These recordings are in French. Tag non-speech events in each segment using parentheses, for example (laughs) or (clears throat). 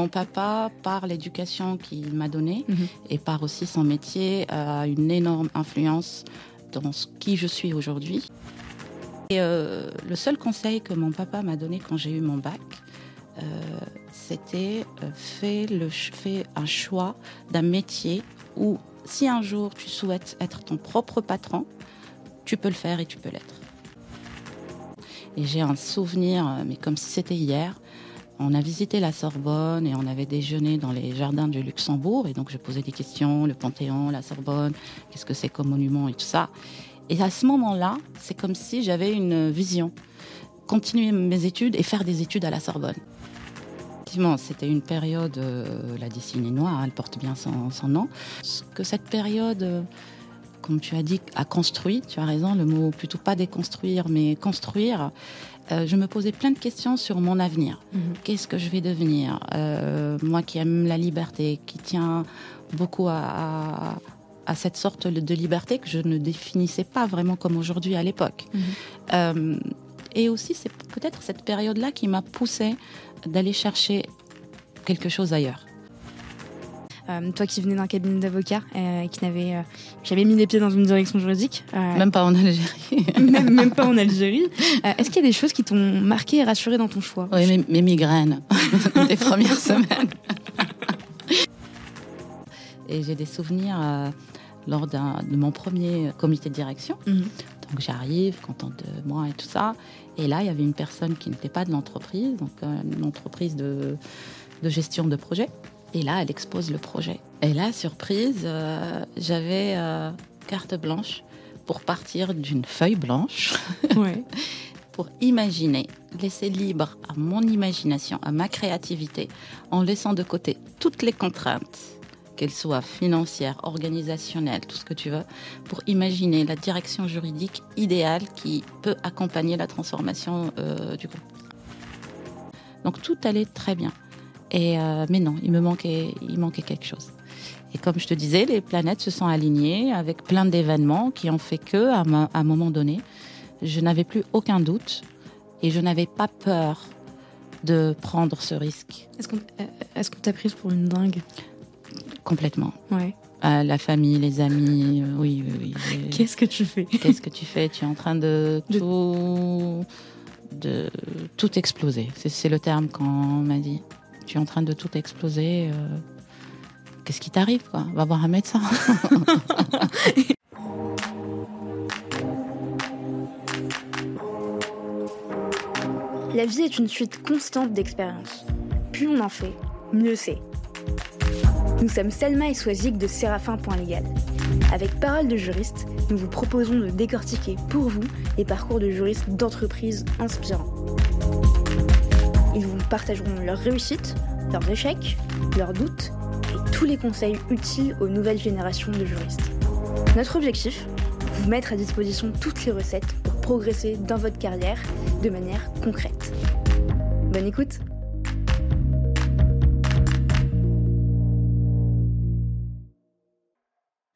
Mon papa, par l'éducation qu'il m'a donnée Mhm. et par aussi son métier, a une énorme influence dans ce qui je suis aujourd'hui. Et euh, le seul conseil que mon papa m'a donné quand j'ai eu mon bac, euh, c'était euh, fais, le, fais un choix d'un métier où si un jour tu souhaites être ton propre patron, tu peux le faire et tu peux l'être. Et j'ai un souvenir, mais comme si c'était hier, on a visité la Sorbonne et on avait déjeuné dans les jardins du Luxembourg. Et donc, je posais des questions, le Panthéon, la Sorbonne, qu'est-ce que c'est comme monument et tout ça. Et à ce moment-là, c'est comme si j'avais une vision. Continuer mes études et faire des études à la Sorbonne. Effectivement, c'était une période, euh, la décennie noire, elle porte bien son, nom. Ce que cette période, euh, comme tu as dit, a construit, tu as raison, le mot plutôt pas déconstruire, mais construire, euh, je me posais plein de questions sur mon avenir. Mhm. Qu'est-ce que je vais devenir Euh, Moi qui aime la liberté, qui tient beaucoup à, à- à cette sorte de liberté que je ne définissais pas vraiment comme aujourd'hui à l'époque. Mhm. Euh, et aussi, c'est peut-être cette période-là qui m'a poussée d'aller chercher quelque chose ailleurs. Euh, toi qui venais d'un cabinet d'avocat, euh, qui n'avait euh, jamais mis les pieds dans une direction juridique, euh, Même pas en Algérie. (laughs) même, même pas en Algérie, euh, est-ce qu'il y a des choses qui t'ont marqué et rassuré dans ton choix? Oui, mes, mes migraines (laughs) des premières semaines. Et j'ai des souvenirs euh, lors de mon premier comité de direction. Mhm. Donc j'arrive, contente de moi et tout ça. Et là, il y avait une personne qui n'était pas de l'entreprise, donc euh, une entreprise de, de gestion de projet. Et là, elle expose le projet. Et là, surprise, euh, j'avais euh, carte blanche pour partir d'une feuille blanche (laughs) Ouais. pour imaginer, laisser libre à mon imagination, à ma créativité, en laissant de côté toutes les contraintes, qu'elles soient financières, organisationnelles, tout ce que tu veux, pour imaginer la direction juridique idéale qui peut accompagner la transformation euh, du groupe. Donc tout allait très bien. Et euh, mais non, il me manquait, il manquait quelque chose. Et comme je te disais, les planètes se sont alignées avec plein d'événements qui ont fait que, à, ma- à un moment donné, je n'avais plus aucun doute et je n'avais pas peur de prendre ce risque Est-ce qu'on euh, est-ce qu'on t'a prise pour une dingue? Complètement. Ouais. Euh, la famille, les amis, euh, oui, oui, Qu'est-ce que tu fais? Qu'est-ce que tu fais? Tu es en train de De- tout, de tout exploser. C'est le terme qu'on m'a dit. Tu es en train de tout exploser. euh, Qu'est-ce qui t'arrive Va voir un médecin. (laughs) La vie est une suite constante d'expériences. Plus on en fait, mieux c'est. Nous sommes Selma et Swazik de Séraphin.légal. Avec Parole de juriste, nous vous proposons de décortiquer pour vous les parcours de juristes d'entreprises inspirants. Partageront leurs réussites, leurs échecs, leurs doutes et tous les conseils utiles aux nouvelles générations de juristes. Notre objectif Vous mettre à disposition toutes les recettes pour progresser dans votre carrière de manière concrète. Bonne écoute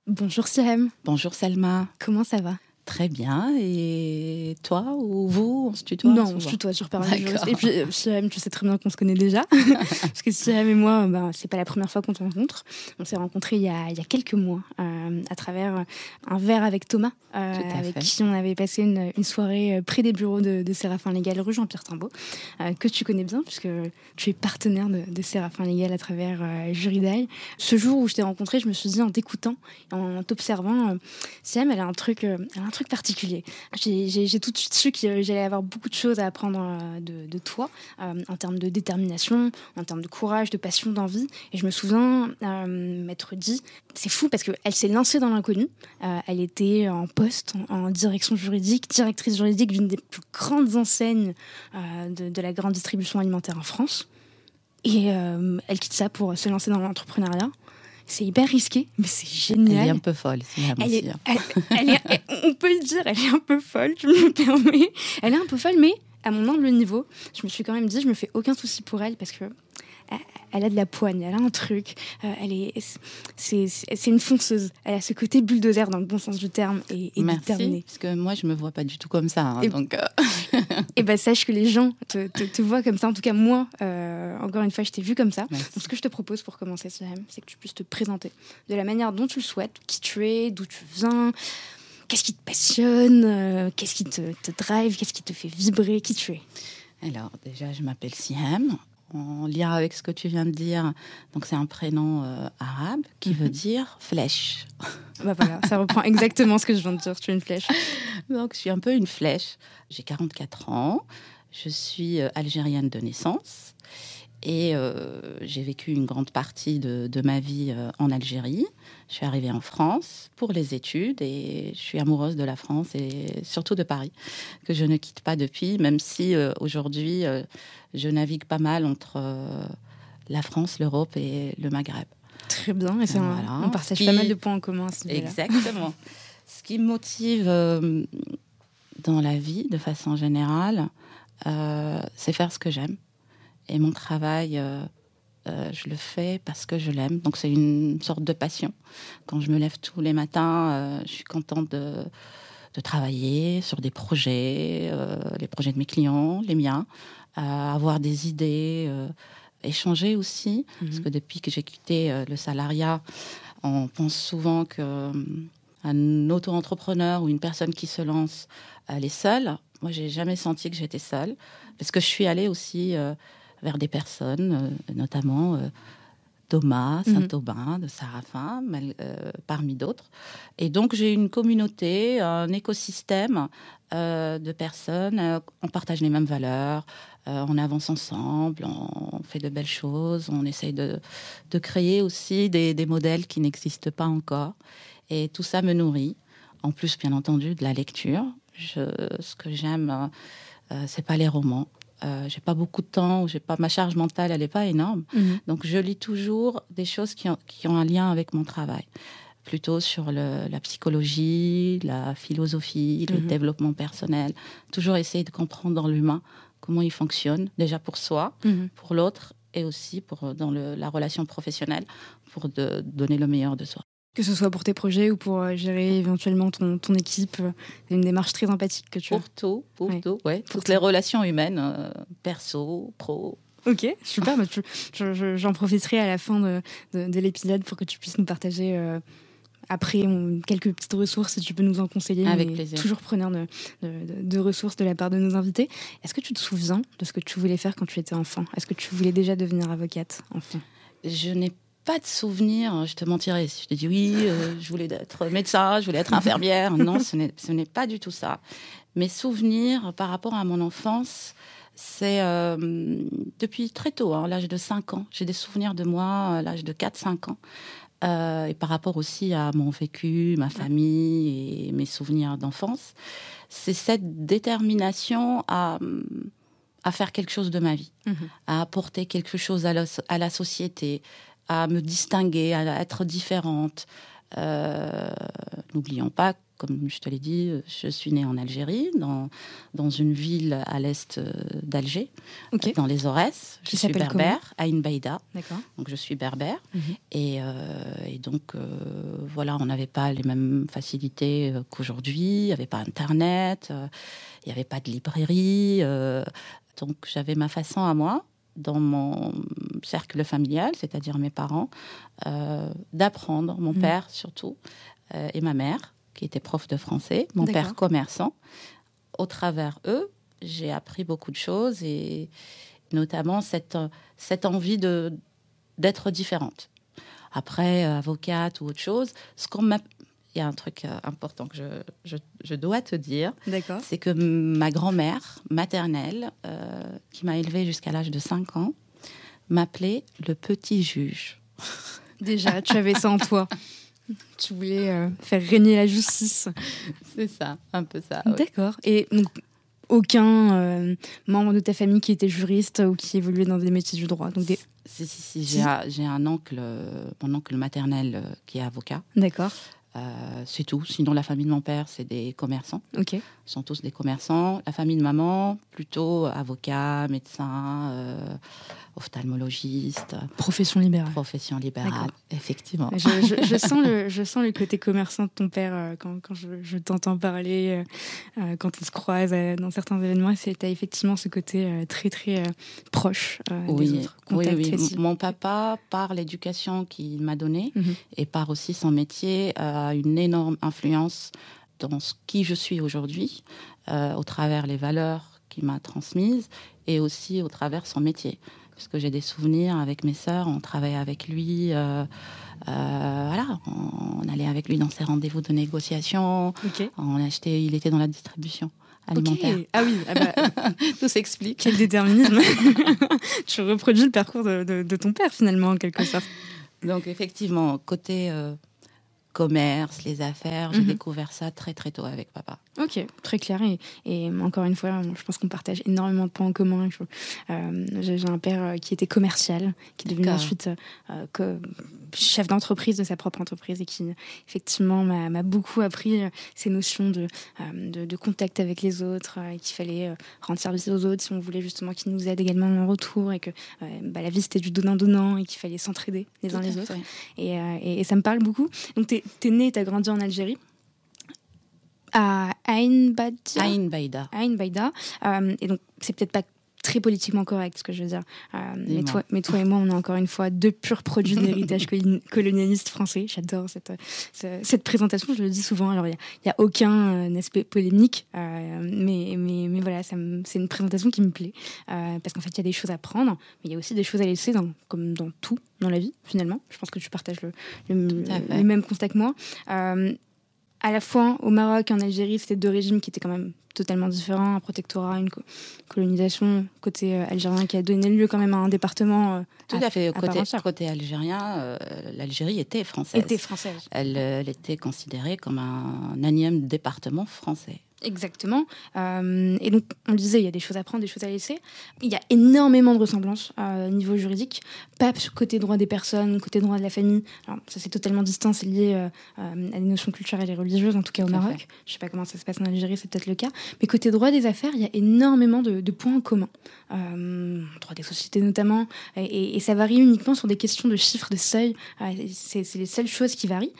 Bonjour Sirem, Bonjour Selma. comment ça va? Très bien. Et toi ou vous On se tutoie Non, souvent je tutoie sur parole. Et puis euh, Sirem, tu sais très bien qu'on se connaît déjà. (laughs) Parce que Sirem et moi, ben, c'est pas la première fois qu'on se rencontre. On s'est rencontrés il y, a, il y a quelques mois euh, à travers un verre avec Thomas, euh, avec fait. qui on avait passé une, une soirée près des bureaux de, de Séraphin Légal, rue Jean-Pierre Timbaud, euh, que tu connais bien, puisque tu es partenaire de, de Séraphin Légal à travers euh, Juridail. Ce jour où je t'ai rencontré, je me suis dit en t'écoutant, en t'observant, Sirem, elle a un truc, elle a un truc particulier. J'ai- tout de suite su que j'allais avoir beaucoup de choses à apprendre euh, de, toi, euh, en termes de détermination, en termes de courage, de passion, d'envie. Et je me souviens euh, m'être dit, c'est fou parce qu'elle s'est lancée dans l'inconnu. Euh, elle était en poste, en, direction juridique, directrice juridique d'une des plus grandes enseignes de, la grande distribution alimentaire en France. Et elle quitte ça pour se lancer dans l'entrepreneuriat. C'est hyper risqué, mais c'est Elle génial. est un peu folle, c'est Elle est, elle- elle elle- on peut le dire, elle est un peu folle, je me permets. Elle est un peu folle, mais à mon humble niveau, je me suis quand même dit, je me fais aucun souci pour elle parce que elle a de la poigne, elle a un truc, euh, elle est, c'est, une fonceuse. Elle a ce côté bulldozer dans le bon sens du terme et, et Merci, Parce que moi, je me vois pas du tout comme ça. Hein, et, donc, euh. (laughs) et ben sache que les gens te, te, voient comme ça. En tout cas, moi, euh, encore une fois, je t'ai vu comme ça. Donc, ce que je te propose pour commencer, c'est que tu puisses te présenter de la manière dont tu le souhaites, qui tu es, d'où tu viens. Qu'est-ce qui te passionne Qu'est-ce qui te, te drive Qu'est-ce qui te fait vibrer Qui tu es alors, déjà, je m'appelle Siam en lien avec ce que tu viens de dire. Donc c'est un prénom euh, arabe qui veut mhm. dire flèche. Bah voilà, ça reprend exactement ce que je viens de dire. Tu es une flèche. Donc je suis un peu une flèche. J'ai 44 ans. Je suis euh, algérienne de naissance. Et euh, j'ai vécu une grande partie de, ma vie en Algérie. Je suis arrivée en France pour les études et je suis amoureuse de la France et surtout de Paris, que je ne quitte pas depuis, même si aujourd'hui je navigue pas mal entre euh, la France, l'Europe et le Maghreb. Très bien, et on partage pas mal de points en commun. Exactement. ce qui me motive euh, dans la vie, de façon générale, euh, c'est faire ce que j'aime. Et mon travail, je le fais parce que je l'aime. Donc c'est une sorte de passion. Quand je me lève tous les matins, je suis contente de, de travailler sur des projets, les projets de mes clients, les miens, avoir des idées, euh, échanger aussi. Parce mhm. que depuis que j'ai quitté euh, le salariat, on pense souvent qu'un euh, auto-entrepreneur ou une personne qui se lance, elle est seule. Moi, j'ai jamais senti que j'étais seule, parce que je suis allée aussi vers des personnes, notamment Thomas, mhm. Saint-Aubin, de Sarafin, parmi d'autres. Et donc, j'ai une communauté, un écosystème de personnes. on partage les mêmes valeurs, euh, on avance ensemble, on fait de belles choses, on essaye de, créer aussi des, modèles qui n'existent pas encore. Et tout ça me nourrit. En plus, bien entendu, de la lecture. ce que j'aime, euh, c'est pas les romans. Euh, j'ai pas beaucoup de temps, j'ai pas ma charge mentale, elle n'est pas énorme. Mhm. Donc, je lis toujours des choses qui ont, un lien avec mon travail plutôt sur la psychologie, la philosophie, le mhm. développement personnel. Toujours essayer de comprendre dans l'humain comment il fonctionne, déjà pour soi, mhm. pour l'autre et aussi pour, euh, dans la relation professionnelle, pour de, donner le meilleur de soi. Que ce soit pour tes projets ou pour euh, gérer éventuellement ton, ton équipe, euh, c'est une démarche très empathique que tu as. Pour tout, pour tout, ouais. Pour, les relations humaines, perso, pro, Ok, super. Bah, j'en profiterai à la fin de, de, l'épisode pour que tu puisses nous partager après, quelques petites ressources, si tu peux nous en conseiller. Avec plaisir. Toujours preneur de, de, ressources de la part de nos invités. Est-ce que tu te souviens de ce que tu voulais faire quand tu étais enfant? Est-ce que tu voulais déjà devenir avocate enfant? Je n'ai pas de souvenir, je te mentirais si je te dis oui, euh, je voulais être médecin, je voulais être (laughs) infirmière. non, ce n'est pas du tout ça. Mes souvenirs par rapport à mon enfance, c'est euh, depuis très tôt, hein, à l'âge de 5 ans. J'ai des souvenirs de moi à l'âge de 4-5 ans. Euh, et par rapport aussi à mon vécu, ma famille et mes souvenirs d'enfance, c'est cette détermination à, à, faire quelque chose de ma vie, mhm. à apporter quelque chose à la, à la, société, à me distinguer, à être différente. Euh, n'oublions pas comme je te l'ai dit, je suis née en Algérie, dans, dans une ville à l'est euh, d'Alger, dans les Aurès. Je suis berbère, à Inbaïda. Donc je suis berbère. Mhm. et, euh, et, donc, euh, voilà, on n'avait pas les mêmes facilités qu'aujourd'hui. Il n'y avait pas Internet, il n'y avait pas de librairie. donc j'avais ma façon à moi dans mon cercle familial, c'est-à-dire mes parents, d'apprendre, mon mhm. père surtout, et ma mère, qui était prof de français, mon père commerçant. Au travers eux, j'ai appris beaucoup de choses et notamment cette, cette envie de, d'être différente. Après, euh, avocate ou autre chose, ce qu'on m'a... Il y a un truc euh, important que je, je, dois te dire. C'est que ma grand-mère maternelle, euh, qui m'a élevée jusqu'à l'âge de 5 ans, m'appelait le petit juge. Déjà, tu avais ça en toi. Tu voulais euh, faire régner la justice. C'est ça, un peu ça. D'accord. Et donc, aucun euh, membre de ta famille qui était juriste ou qui évoluait dans des métiers du droit donc Si, si, si. J'ai un, oncle, mon oncle maternel qui est avocat. D'accord. C'est tout. Sinon, la famille de mon père, c'est des commerçants. Sont tous des commerçants. La famille de maman, plutôt avocat, médecin, euh, ophtalmologiste. Profession libérale. Profession libérale, effectivement. Je, sens le, (laughs) je sens le côté commerçant de ton père euh, quand, quand je, t'entends parler, euh, quand on se croise dans certains événements. C'est effectivement ce côté très, très proche oui, des autres. Oui, oui. Mon papa, par l'éducation qu'il m'a donnée mhm. et par aussi son métier, a une énorme influence dans ce qui je suis aujourd'hui, euh, au travers les valeurs qu'il m'a transmises et aussi au travers son métier. Parce que j'ai des souvenirs avec mes sœurs, on travaillait avec lui, euh, euh, voilà, on, allait avec lui dans ses rendez-vous de négociation, on achetait, il était dans la distribution. Alimentaire. Ah oui, ah bah, (laughs) tout s'explique. Quel déterminisme (laughs) Tu reproduis le parcours de, ton père finalement en quelque sorte. Donc effectivement, côté commerce, les affaires. J'ai mhm. découvert ça très très tôt avec papa. Ok, très clair. Et, encore une fois, je pense qu'on partage énormément de points en commun. Euh, j'ai un père euh, qui était commercial, qui est devenu ensuite euh, chef d'entreprise de sa propre entreprise et qui effectivement m'a beaucoup appris ces notions de, de, contact avec les autres, qu'il fallait rendre service aux autres si on voulait justement qu'ils nous aident également en retour et que bah, la vie c'était du donnant-donnant et qu'il fallait s'entraider les uns les autres. Et, et, ça me parle beaucoup. Donc tu es, es né, tu as grandi en Algérie à Ain Baïda. Ain Baïda. Euh, et donc, c'est peut-être pas très politiquement correct, ce que je veux dire. Euh, mais, toi, mais toi et moi, on est encore une fois deux purs produits de l'héritage (laughs) colonialiste français. J'adore cette, cette, présentation, je le dis souvent. Alors, il n'y a, aucun aspect polémique, mais, mais, mais voilà, c'est une présentation qui me plaît. parce qu'en fait, il y a des choses à prendre, mais il y a aussi des choses à laisser, dans, comme dans tout dans la vie, finalement. Je pense que tu partages le, le, même constat que moi à la fois au Maroc et en Algérie, c'était deux régimes qui étaient quand même totalement différents, un protectorat, une colonisation côté euh, algérien qui a donné lieu quand même à un département. Euh, Tout à, fait. côté, côté algérien, euh, l'Algérie était française. Était française. Elle, elle, était considérée comme un, un énième département français. Exactement. Euh, et donc, on le disait, il y a des choses à prendre, des choses à laisser. Il y a énormément de ressemblances euh, au niveau juridique. Pas côté droit des personnes, côté droit de la famille. Alors, ça, c'est totalement distinct, c'est lié euh, à des notions culturelles et religieuses, en tout cas au Maroc. Je ne sais pas comment ça se passe en Algérie, c'est peut-être le cas. Mais côté droit des affaires, il y a énormément de, points en commun. droit des sociétés notamment. Et, et, ça varie uniquement sur des questions de chiffres, de seuils. c'est les seules choses qui varient.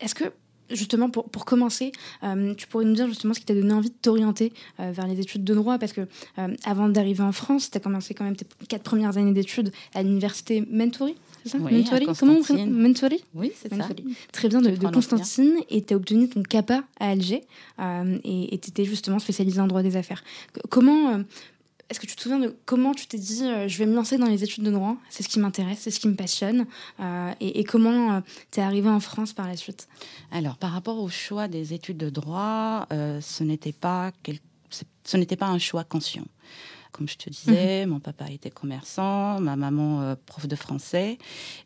Est-ce que justement, pour, pour commencer, euh, tu pourrais nous dire justement ce qui t'a donné envie de t'orienter euh, vers les études de droit? Parce que euh, avant d'arriver en France, tu as commencé quand même tes quatre premières années d'études à l'université Mentori, c'est ça? Oui, Comment on Mentori? Oui, c'est ça. Très bien, de, de Constantine. Et tu as obtenu ton CAPA à Alger. et tu étais justement spécialisé en droit des affaires. Comment est-ce que tu te souviens de comment tu t'es dit euh, je vais me lancer dans les études de droit? C'est ce qui m'intéresse, c'est ce qui me passionne. Euh, et, comment euh, tu es arrivé en France par la suite? Alors, par rapport au choix des études de droit, ce n'était pas ce n'était pas un choix conscient comme je te disais, mhm. mon papa était commerçant, ma maman euh, prof de français.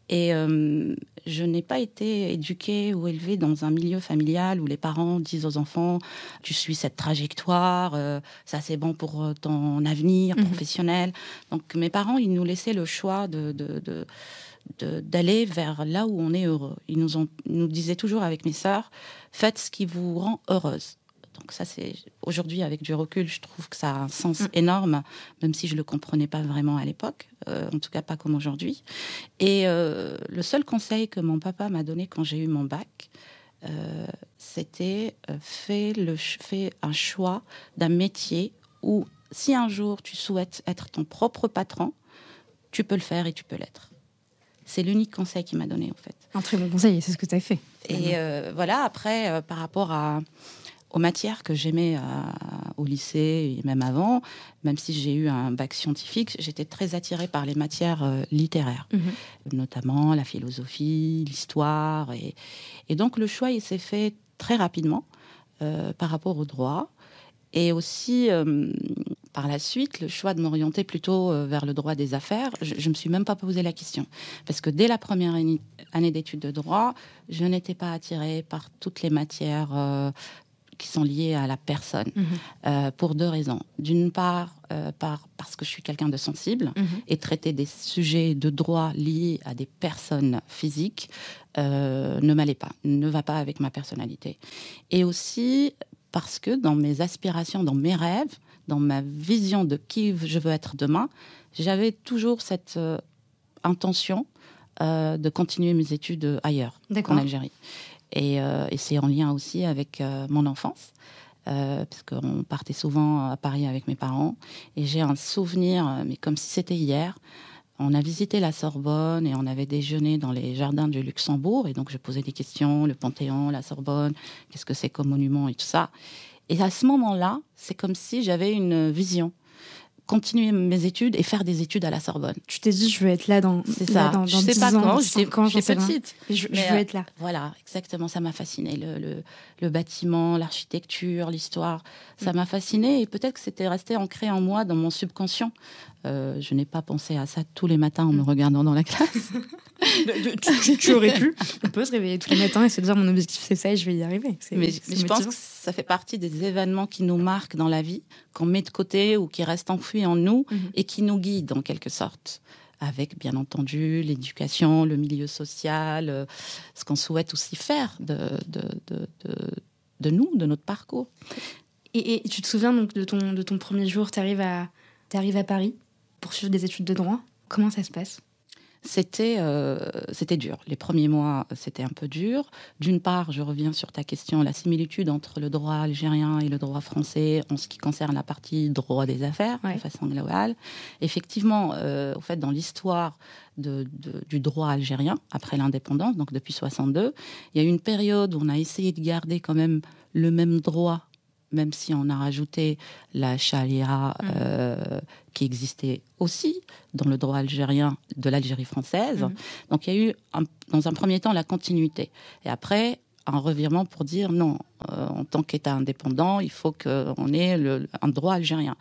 Et euh, je n'ai pas été éduquée ou élevée dans un milieu familial où les parents disent aux enfants, tu suis cette trajectoire, euh, ça c'est bon pour ton avenir mhm. professionnel. Donc mes parents, ils nous laissaient le choix de, d'aller vers là où on est heureux. Ils nous, ont, nous disaient toujours avec mes sœurs, faites ce qui vous rend heureuse. Donc ça, c'est aujourd'hui avec du recul, je trouve que ça a un sens mm. énorme, même si je le comprenais pas vraiment à l'époque, euh, en tout cas pas comme aujourd'hui. Et euh, le seul conseil que mon papa m'a donné quand j'ai eu mon bac, euh, c'était fais le fais un choix d'un métier où si un jour tu souhaites être ton propre patron, tu peux le faire et tu peux l'être. C'est l'unique conseil qu'il m'a donné en fait. Un très bon conseil, et c'est ce que tu as fait. Et voilà, après, par rapport à, aux matières que j'aimais euh, au lycée et même avant, même si j'ai eu un bac scientifique, j'étais très attirée par les matières euh, littéraires, mhm. notamment la philosophie, l'histoire. Et, et, donc le choix, il s'est fait très rapidement euh, par rapport au droit. Et aussi, par la suite, le choix de m'orienter plutôt vers le droit des affaires, je ne me suis même pas posé la question. Parce que dès la première année d'études de droit, je n'étais pas attirée par toutes les matières qui sont liées à la personne mhm. euh, pour deux raisons. D'une part, euh, par, parce que je suis quelqu'un de sensible mhm. et traiter des sujets de droit liés à des personnes physiques euh, ne m'allait pas, ne va pas avec ma personnalité. Et aussi parce que dans mes aspirations, dans mes rêves, dans ma vision de qui je veux être demain, j'avais toujours cette intention de continuer mes études ailleurs, en Algérie. Et, euh, et c'est en lien aussi avec mon enfance. parce qu'on partait souvent à Paris avec mes parents. Et j'ai un souvenir, mais comme si c'était hier, on a visité la Sorbonne et on avait déjeuné dans les jardins du Luxembourg. Et donc, je posais des questions, le Panthéon, la Sorbonne, qu'est-ce que c'est comme monument et tout ça. Et à ce moment-là, c'est comme si j'avais une vision continuer mes études et faire des études à la Sorbonne. Tu t'es dit, je veux être là dans. C'est ça. Dans, je sais pas ans, quand. J'étais petite. Je, veux être là. Voilà, exactement. Ça m'a fasciné. Le, le, le bâtiment, l'architecture, l'histoire, ça mm. m'a fasciné. Et peut-être que c'était resté ancré en moi, dans mon subconscient. Euh, je n'ai pas pensé à ça tous les matins en me mm. regardant dans la classe. (laughs) (laughs) tu, aurais pu. On peut se réveiller tous les matins et se dire mon objectif c'est ça et je vais y arriver. Mais, je pense que ça fait partie des événements qui nous marquent dans la vie, qu'on met de côté ou qui restent enfouis en nous mhm. et qui nous guident en quelque sorte. Avec bien entendu l'éducation, le milieu social, euh, ce qu'on souhaite aussi faire de, de, de, de, nous, de notre parcours. Et, tu te souviens donc de ton, de ton premier jour, tu arrives à, arrives à Paris pour suivre des études de droit? Comment ça se passe? C'était euh, c'était dur. Les premiers mois, c'était un peu dur. D'une part, je reviens sur ta question, la similitude entre le droit algérien et le droit français en ce qui concerne la partie droit des affaires, de façon globale. Effectivement, euh, au fait, dans l'histoire de, du droit algérien, après l'indépendance, donc depuis 62, il y a eu une période où on a essayé de garder quand même le même droit même si on a rajouté la charia mm. euh, qui existait aussi dans le droit algérien de l'Algérie française. Mm. Donc il y a eu, dans un premier temps, la continuité. Et après, un revirement pour dire non, euh, en tant qu'État indépendant, il faut qu'on ait le, un droit algérien.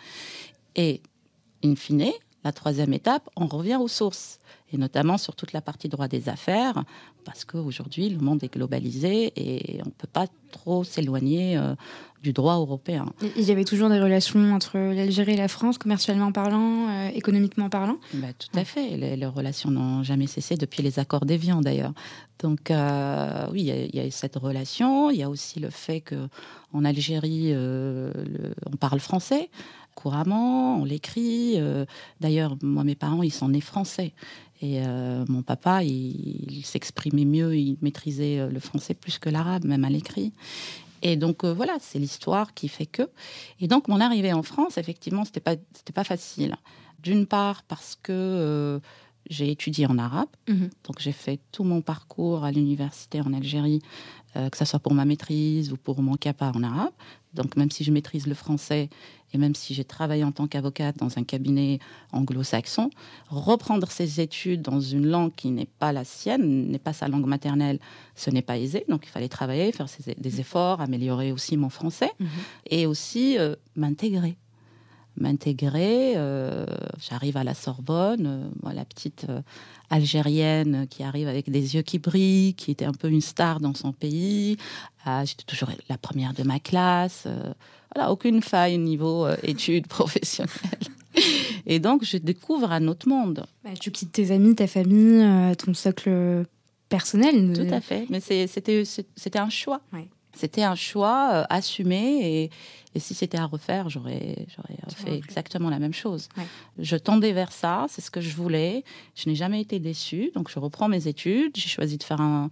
Et, in fine, la troisième étape, on revient aux sources, et notamment sur toute la partie droit des affaires, parce qu'aujourd'hui, le monde est globalisé et on ne peut pas trop s'éloigner euh, du droit européen. Il y avait toujours des relations entre l'Algérie et la France, commercialement parlant, euh, économiquement parlant? Bah, Tout à fait. Les, relations n'ont jamais cessé depuis les accords d'Évian, d'ailleurs. Donc, euh, oui, il y, a cette relation. Il y a aussi le fait qu'en Algérie, on parle français couramment, on l'écrit. D'ailleurs, moi, mes parents, ils sont nés français. Et euh, mon papa, il, s'exprimait mieux, il maîtrisait euh, le français plus que l'arabe, même à l'écrit. Et donc euh, voilà, c'est l'histoire qui fait que. Et donc mon arrivée en France, effectivement, c'était pas c'était pas facile. D'une part parce que j'ai étudié en arabe, mhm. donc j'ai fait tout mon parcours à l'université en Algérie, que ce soit pour ma maîtrise ou pour mon CAPA en arabe. Donc même si je maîtrise le français et même si j'ai travaillé en tant qu'avocate dans un cabinet anglo-saxon, reprendre ses études dans une langue qui n'est pas la sienne, n'est pas sa langue maternelle, ce n'est pas aisé. Donc il fallait travailler, faire des efforts, améliorer aussi mon français mhm. et aussi euh, m'intégrer m'intégrer. Euh, j'arrive à la Sorbonne, euh, la petite algérienne qui arrive avec des yeux qui brillent, qui était un peu une star dans son pays. Ah, j'étais toujours la première de ma classe. Voilà, aucune faille au niveau euh, études (laughs) professionnelles. Et donc, je découvre un autre monde. Bah, tu quittes tes amis, ta famille, euh, ton socle personnel. Tout à fait. Mais c'était un choix. C'était un choix euh, assumé et, et si c'était à refaire, j'aurais fait exactement la même chose. Je tendais vers ça, c'est ce que je voulais. Je n'ai jamais été déçue, donc je reprends mes études. J'ai choisi de faire un,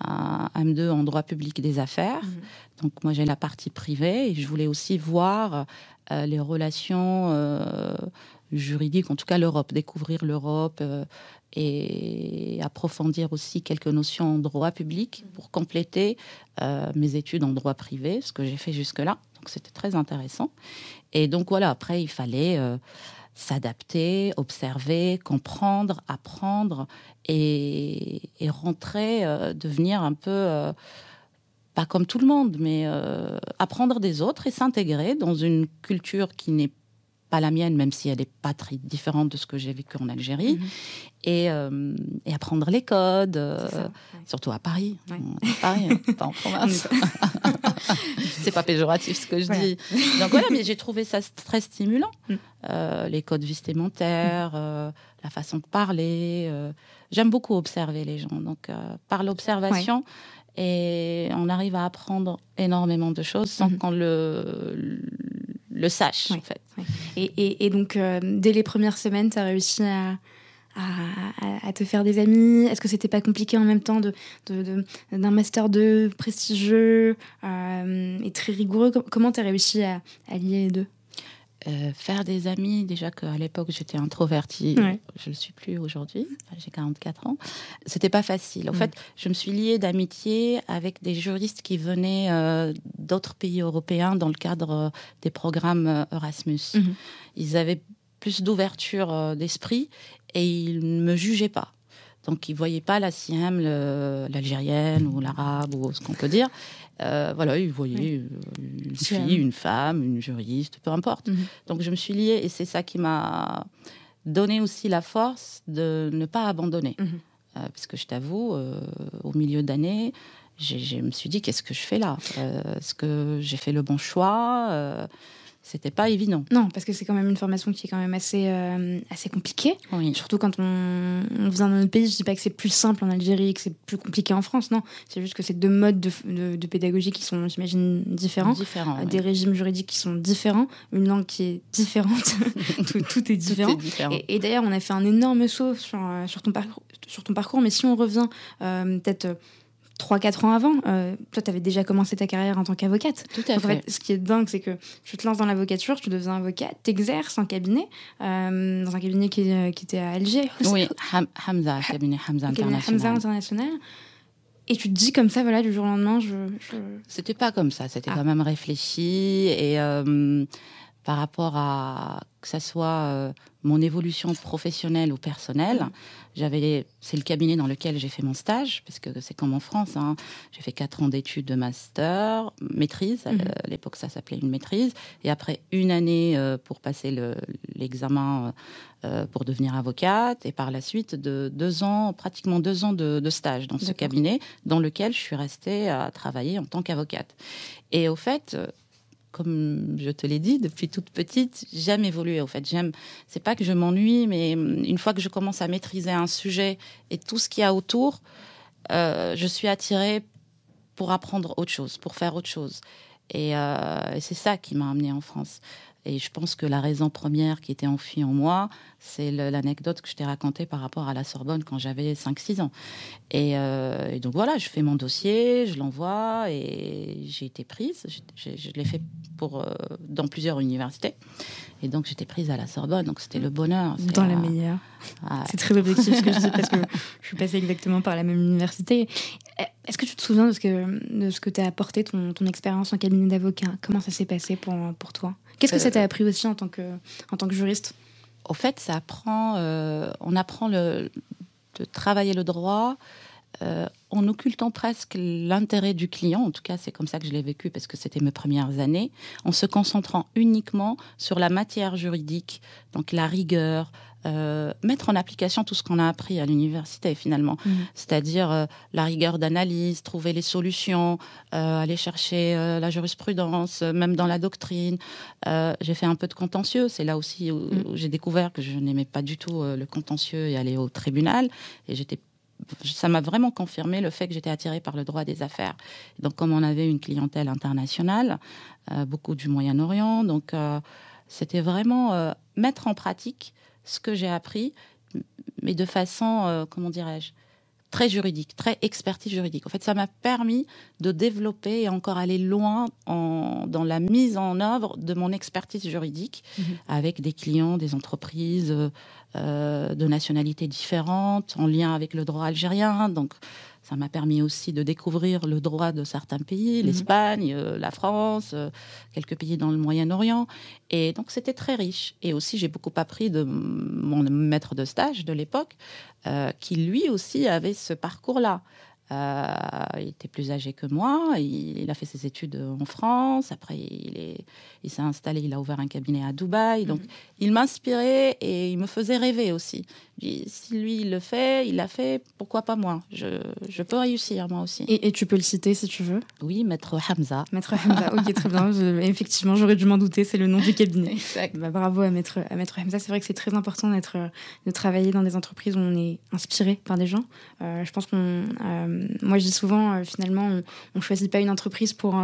un M2 en droit public des affaires. Mhm. Donc moi j'ai la partie privée et je voulais aussi voir euh, les relations euh, juridiques, en tout cas l'Europe, découvrir l'Europe euh, et approfondir aussi quelques notions en droit public mhm. pour compléter mes études en droit privé, ce que j'ai fait jusque-là. Donc c'était très intéressant. Et donc voilà, après il fallait s'adapter, observer, comprendre, apprendre et, rentrer, euh, devenir un peu, euh, pas comme tout le monde, mais euh, apprendre des autres et s'intégrer dans une culture qui n'est pas la mienne, même si elle n'est pas très différente de ce que j'ai vécu en Algérie, mhm. et, et, apprendre les codes, surtout à Paris. Paris, hein, pas en (laughs) province. (laughs) c'est pas péjoratif ce que je dis. Donc voilà, mais j'ai trouvé ça très stimulant. Mm. Euh, les codes vestimentaires, euh, la façon de parler. Euh, j'aime beaucoup observer les gens. Donc par l'observation et on arrive à apprendre énormément de choses sans Mhm. qu'on le, le sache, Oui. en fait. Et, et- et donc, euh, dès les premières semaines, tu as réussi à, à- te faire des amis? Est-ce que c'était pas compliqué en même temps de, de- de- d'un master 2 prestigieux euh, et très rigoureux? Com- Comment tu as réussi à, à lier les deux? Euh, faire des amis, déjà qu'à l'époque j'étais introvertie, Ouais. je ne le suis plus aujourd'hui, j'ai 44 ans, c'était pas facile. En Mm. fait, je me suis liée d'amitié avec des juristes qui venaient euh, d'autres pays européens dans le cadre euh, des programmes Erasmus. Mhm. Ils avaient plus d'ouverture d'esprit et ils ne me jugeaient pas. Donc, ils ne voyaient pas la siam, le- l'algérienne ou l'arabe ou ce qu'on peut dire. Euh, voilà, ils voyaient euh, une fille, une femme, une juriste, peu importe. Mhm. Donc, je me suis liée et c'est ça qui m'a donné aussi la force de ne pas abandonner. Euh, parce que je t'avoue, euh, au milieu d'année, je me suis dit, qu'est-ce que je fais là? Est-ce que j'ai fait le bon choix? C'était pas évident. Non, parce que c'est quand même une formation qui est quand même assez, euh, assez compliquée. Oui. Surtout quand on, on vient d'un autre pays, je dis pas que c'est plus simple en Algérie, que c'est plus compliqué en France, non. C'est juste que c'est deux modes de, de- de pédagogie qui sont, j'imagine, différents. Différent. Euh, oui. Des régimes juridiques qui sont différents, une langue qui est différente, (laughs) tout, tout est Tout différent. est différent. Et, et d'ailleurs, on a fait un énorme saut sur, euh, sur, ton, parcours, sur ton parcours, mais si on revient euh, peut-être 3-4 ans avant, euh, toi, tu avais déjà commencé ta carrière en tant qu'avocate. Tout à Donc, en fait. fait, ce qui est dingue, c'est que tu te lances dans l'avocature, tu deviens avocat, t'exerces en cabinet, euh, dans un cabinet qui, qui était à Alger. Oui, Ham- Hamza, cabinet Hamza cabinet Hamza International. International. Et tu te dis comme ça, voilà, du jour au lendemain, je. je- C'était pas comme ça, c'était Ah. quand même réfléchi et euh, par rapport à que ça soit euh, mon évolution professionnelle ou personnelle, j'avais c'est le cabinet dans lequel j'ai fait mon stage parce que c'est comme en France, hein. j'ai fait quatre ans d'études de master, maîtrise, Mhm. à l'époque ça s'appelait une maîtrise et après une année euh, pour passer le- l'examen euh, pour devenir avocate et par la suite de deux ans, pratiquement deux ans de, de stage dans ce cabinet dans lequel je suis restée à travailler en tant qu'avocate. Et au fait, comme je te l'ai dit, depuis toute petite, j'aime évoluer. Au fait, j'aime. C'est pas que je m'ennuie, mais hum, une fois que je commence à maîtriser un sujet et tout ce qu'il y a autour, euh, je suis attirée pour apprendre autre chose, pour faire autre chose. Et, euh, et c'est ça qui m'a amenée en France. Et je pense que la raison première qui était enfuie en moi, c'est l'anecdote que je t'ai racontée par rapport à la Sorbonne quand j'avais 5-6 ans. Et, euh, et donc voilà, je fais mon dossier, je l'envoie et j'ai été prise. Je, je- je l'ai fait pour, euh, dans plusieurs universités. Et donc j'étais prise à la Sorbonne, donc c'était le bonheur. Dans la euh, meilleure. ah, C'est très objectif ce que je dis parce que je suis passée exactement par la même université. Est-ce que tu te souviens de ce que, de ce que t'a apporté ton, ton expérience en cabinet d'avocat? Comment ça s'est passé pour, pour toi? Qu'est-ce que ça Euh, t'a appris aussi en tant que, en tant que juriste Au fait, ça apprend, euh, on apprend le, de travailler le droit euh, en occultant presque l'intérêt du client. En tout cas, c'est comme ça que je l'ai vécu parce que c'était mes premières années, en se concentrant uniquement sur la matière juridique, donc la rigueur, euh, mettre en application tout ce qu'on a appris à l'université finalement, Mhm. c'est-à-dire euh, la rigueur d'analyse, trouver les solutions, euh, aller chercher la jurisprudence, même dans la doctrine. J'ai fait un peu de contentieux, c'est là aussi où, Mhm. où j'ai découvert que je n'aimais pas du tout le contentieux et aller au tribunal, et j'étais ça m'a vraiment confirmé le fait que j'étais attirée par le droit des affaires. Donc, comme on avait une clientèle internationale, beaucoup du Moyen-Orient, donc c'était vraiment mettre en pratique ce que j'ai appris, mais de façon, euh, comment dirais-je, très juridique, très expertise juridique. En fait, ça m'a permis de développer et encore aller loin en- dans la mise en œuvre de mon expertise juridique Mhm. avec des clients, des entreprises euh, de nationalités différentes, en lien avec le droit algérien. Donc, ça m'a permis aussi de découvrir le droit de certains pays, Mhm. l'Espagne, euh, la France, euh, quelques pays dans le Moyen-Orient. Et donc, c'était très riche. Et aussi, j'ai beaucoup appris de mon maître de stage de l'époque, euh, qui lui aussi avait ce parcours-là. Euh, il était plus âgé que moi. Il, il a fait ses études en France. Après, il est- il s'est installé. Il a ouvert un cabinet à Dubaï. Donc, il m'inspirait et il me faisait rêver aussi. Je dis, si lui il le fait, il l'a fait. Pourquoi pas moi? Je, je peux réussir moi aussi. et, et tu peux le citer si tu veux? Oui, maître Hamza. Maître Hamza, ok, très bien. Je- effectivement, j'aurais dû m'en douter, c'est le nom du cabinet. (laughs) Exact. Bah, bravo à Maître, à Maître Hamza. C'est vrai que c'est très important d'être, euh, de travailler dans des entreprises où on est inspiré par des gens. Euh, je pense qu'on, euh, moi, je dis souvent, finalement, on, ne choisit pas une entreprise pour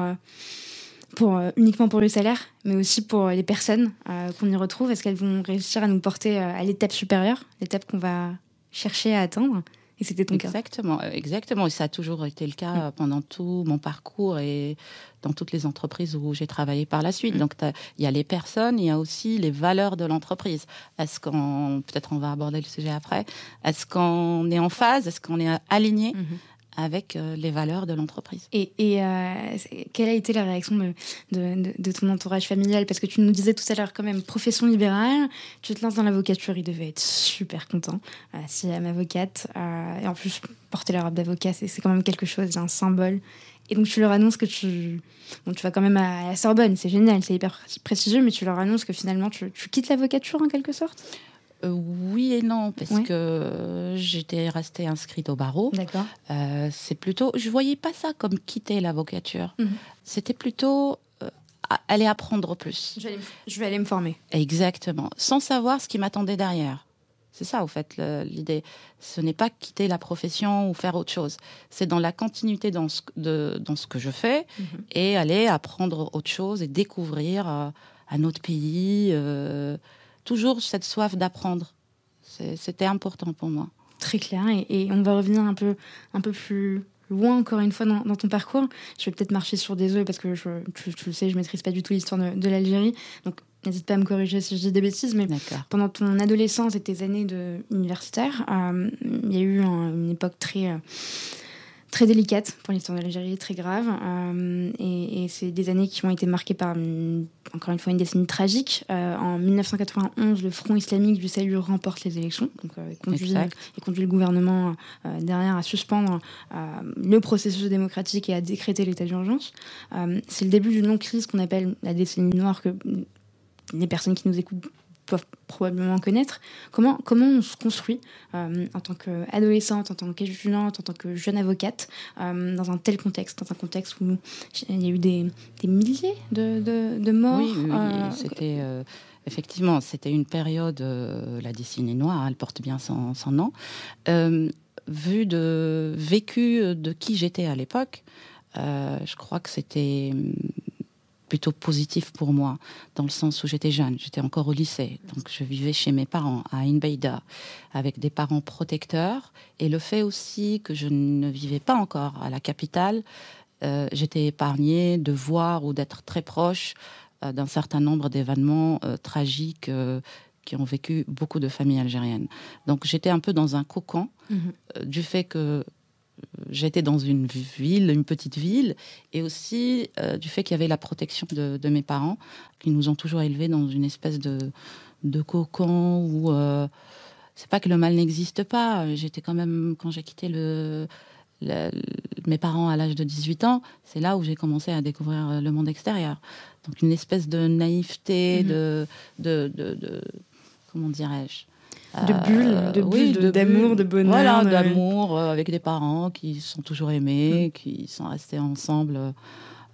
pour, uniquement pour le salaire, mais aussi pour les personnes qu'on y retrouve. Est-ce qu'elles vont réussir à nous porter à l'étape supérieure, l'étape qu'on va chercher à atteindre? Et c'était ton exactement, cas. Exactement. Et ça a toujours été le cas mm. pendant tout mon parcours et dans toutes les entreprises où j'ai travaillé par la suite. Mm. Donc, il y a les personnes, il y a aussi les valeurs de l'entreprise. Est-ce qu'on, peut-être on va aborder le sujet après, est-ce qu'on est en phase, est-ce qu'on est aligné? Mm-hmm avec euh, les valeurs de l'entreprise. Et, euh, quelle a été la réaction de, ton entourage familial? Parce que tu nous disais tout à l'heure quand même profession libérale, tu te lances dans l'avocature, il devait être super content. Euh, si elle avocate, et en plus porter la robe d'avocat, c'est quand même quelque chose, un symbole. Et donc tu leur annonces que tu, bon, tu vas quand même à la Sorbonne, c'est génial, c'est hyper prestigieux, mais tu leur annonces que finalement tu quittes l'avocature en quelque sorte? Euh, oui et non, parce que j'étais restée inscrite au barreau. D'accord. Euh, c'est plutôt, je voyais pas ça comme quitter l'avocature. Mhm. C'était plutôt euh, aller apprendre plus. Je vais, aller me former. Exactement, sans savoir ce qui m'attendait derrière. C'est ça, au fait, l'idée. Ce n'est pas quitter la profession ou faire autre chose. C'est dans la continuité dans ce, de, dans ce que je fais mhm. et aller apprendre autre chose et découvrir un autre pays toujours cette soif d'apprendre. C'était important pour moi. Très clair. Et, on va revenir un peu, un peu plus loin encore une fois dans, ton parcours. Je vais peut-être marcher sur des œufs parce que je, tu, le sais, je maîtrise pas du tout l'histoire de, l'Algérie. Donc n'hésite pas à me corriger si je dis des bêtises. Mais pendant ton adolescence et tes années de universitaire, euh, il y a eu une époque très euh, très délicate pour l'histoire de l'Algérie, très grave. Euh, et, c'est des années qui ont été marquées par, encore une fois, une décennie tragique. Euh, en 1991, le Front islamique du Salut remporte les élections. Donc, euh, conduit, et conduit le gouvernement derrière à suspendre le processus démocratique et à décréter l'état d'urgence. c'est le début d'une longue crise qu'on appelle la décennie noire que les personnes qui nous écoutent probablement connaître. Comment, comment on se construit euh, en tant qu'adolescente, en tant qu'étudiante, en tant que jeune avocate, euh, dans un tel contexte, dans un contexte où il y a eu des, des milliers de, de, morts Oui, euh, c'était... Effectivement, c'était une période, la décennie noire, elle porte bien son, son nom. vu de vécu de qui j'étais à l'époque, je crois que c'était plutôt positif pour moi, dans le sens où j'étais jeune, j'étais encore au lycée, donc je vivais chez mes parents à Inbeida, avec des parents protecteurs, et le fait aussi que je ne vivais pas encore à la capitale, euh, j'étais épargnée de voir ou d'être très proche euh, d'un certain nombre d'événements euh, tragiques qui ont vécu beaucoup de familles algériennes. Donc j'étais un peu dans un cocon mm-hmm. du fait que j'étais dans une ville, une petite ville, et aussi euh, du fait qu'il y avait la protection de, mes parents, qui nous ont toujours élevés dans une espèce de, de cocon où euh, c'est pas que le mal n'existe pas. J'étais quand même, quand j'ai quitté le, mes parents à l'âge de 18 ans, c'est là où j'ai commencé à découvrir le monde extérieur. Donc une espèce de naïveté, mmh de, de, de comment dirais-je de bulles, de bulles, d'amour, de, bonheur. Voilà, d'amour euh, avec des parents qui sont toujours aimés, mm. qui sont restés ensemble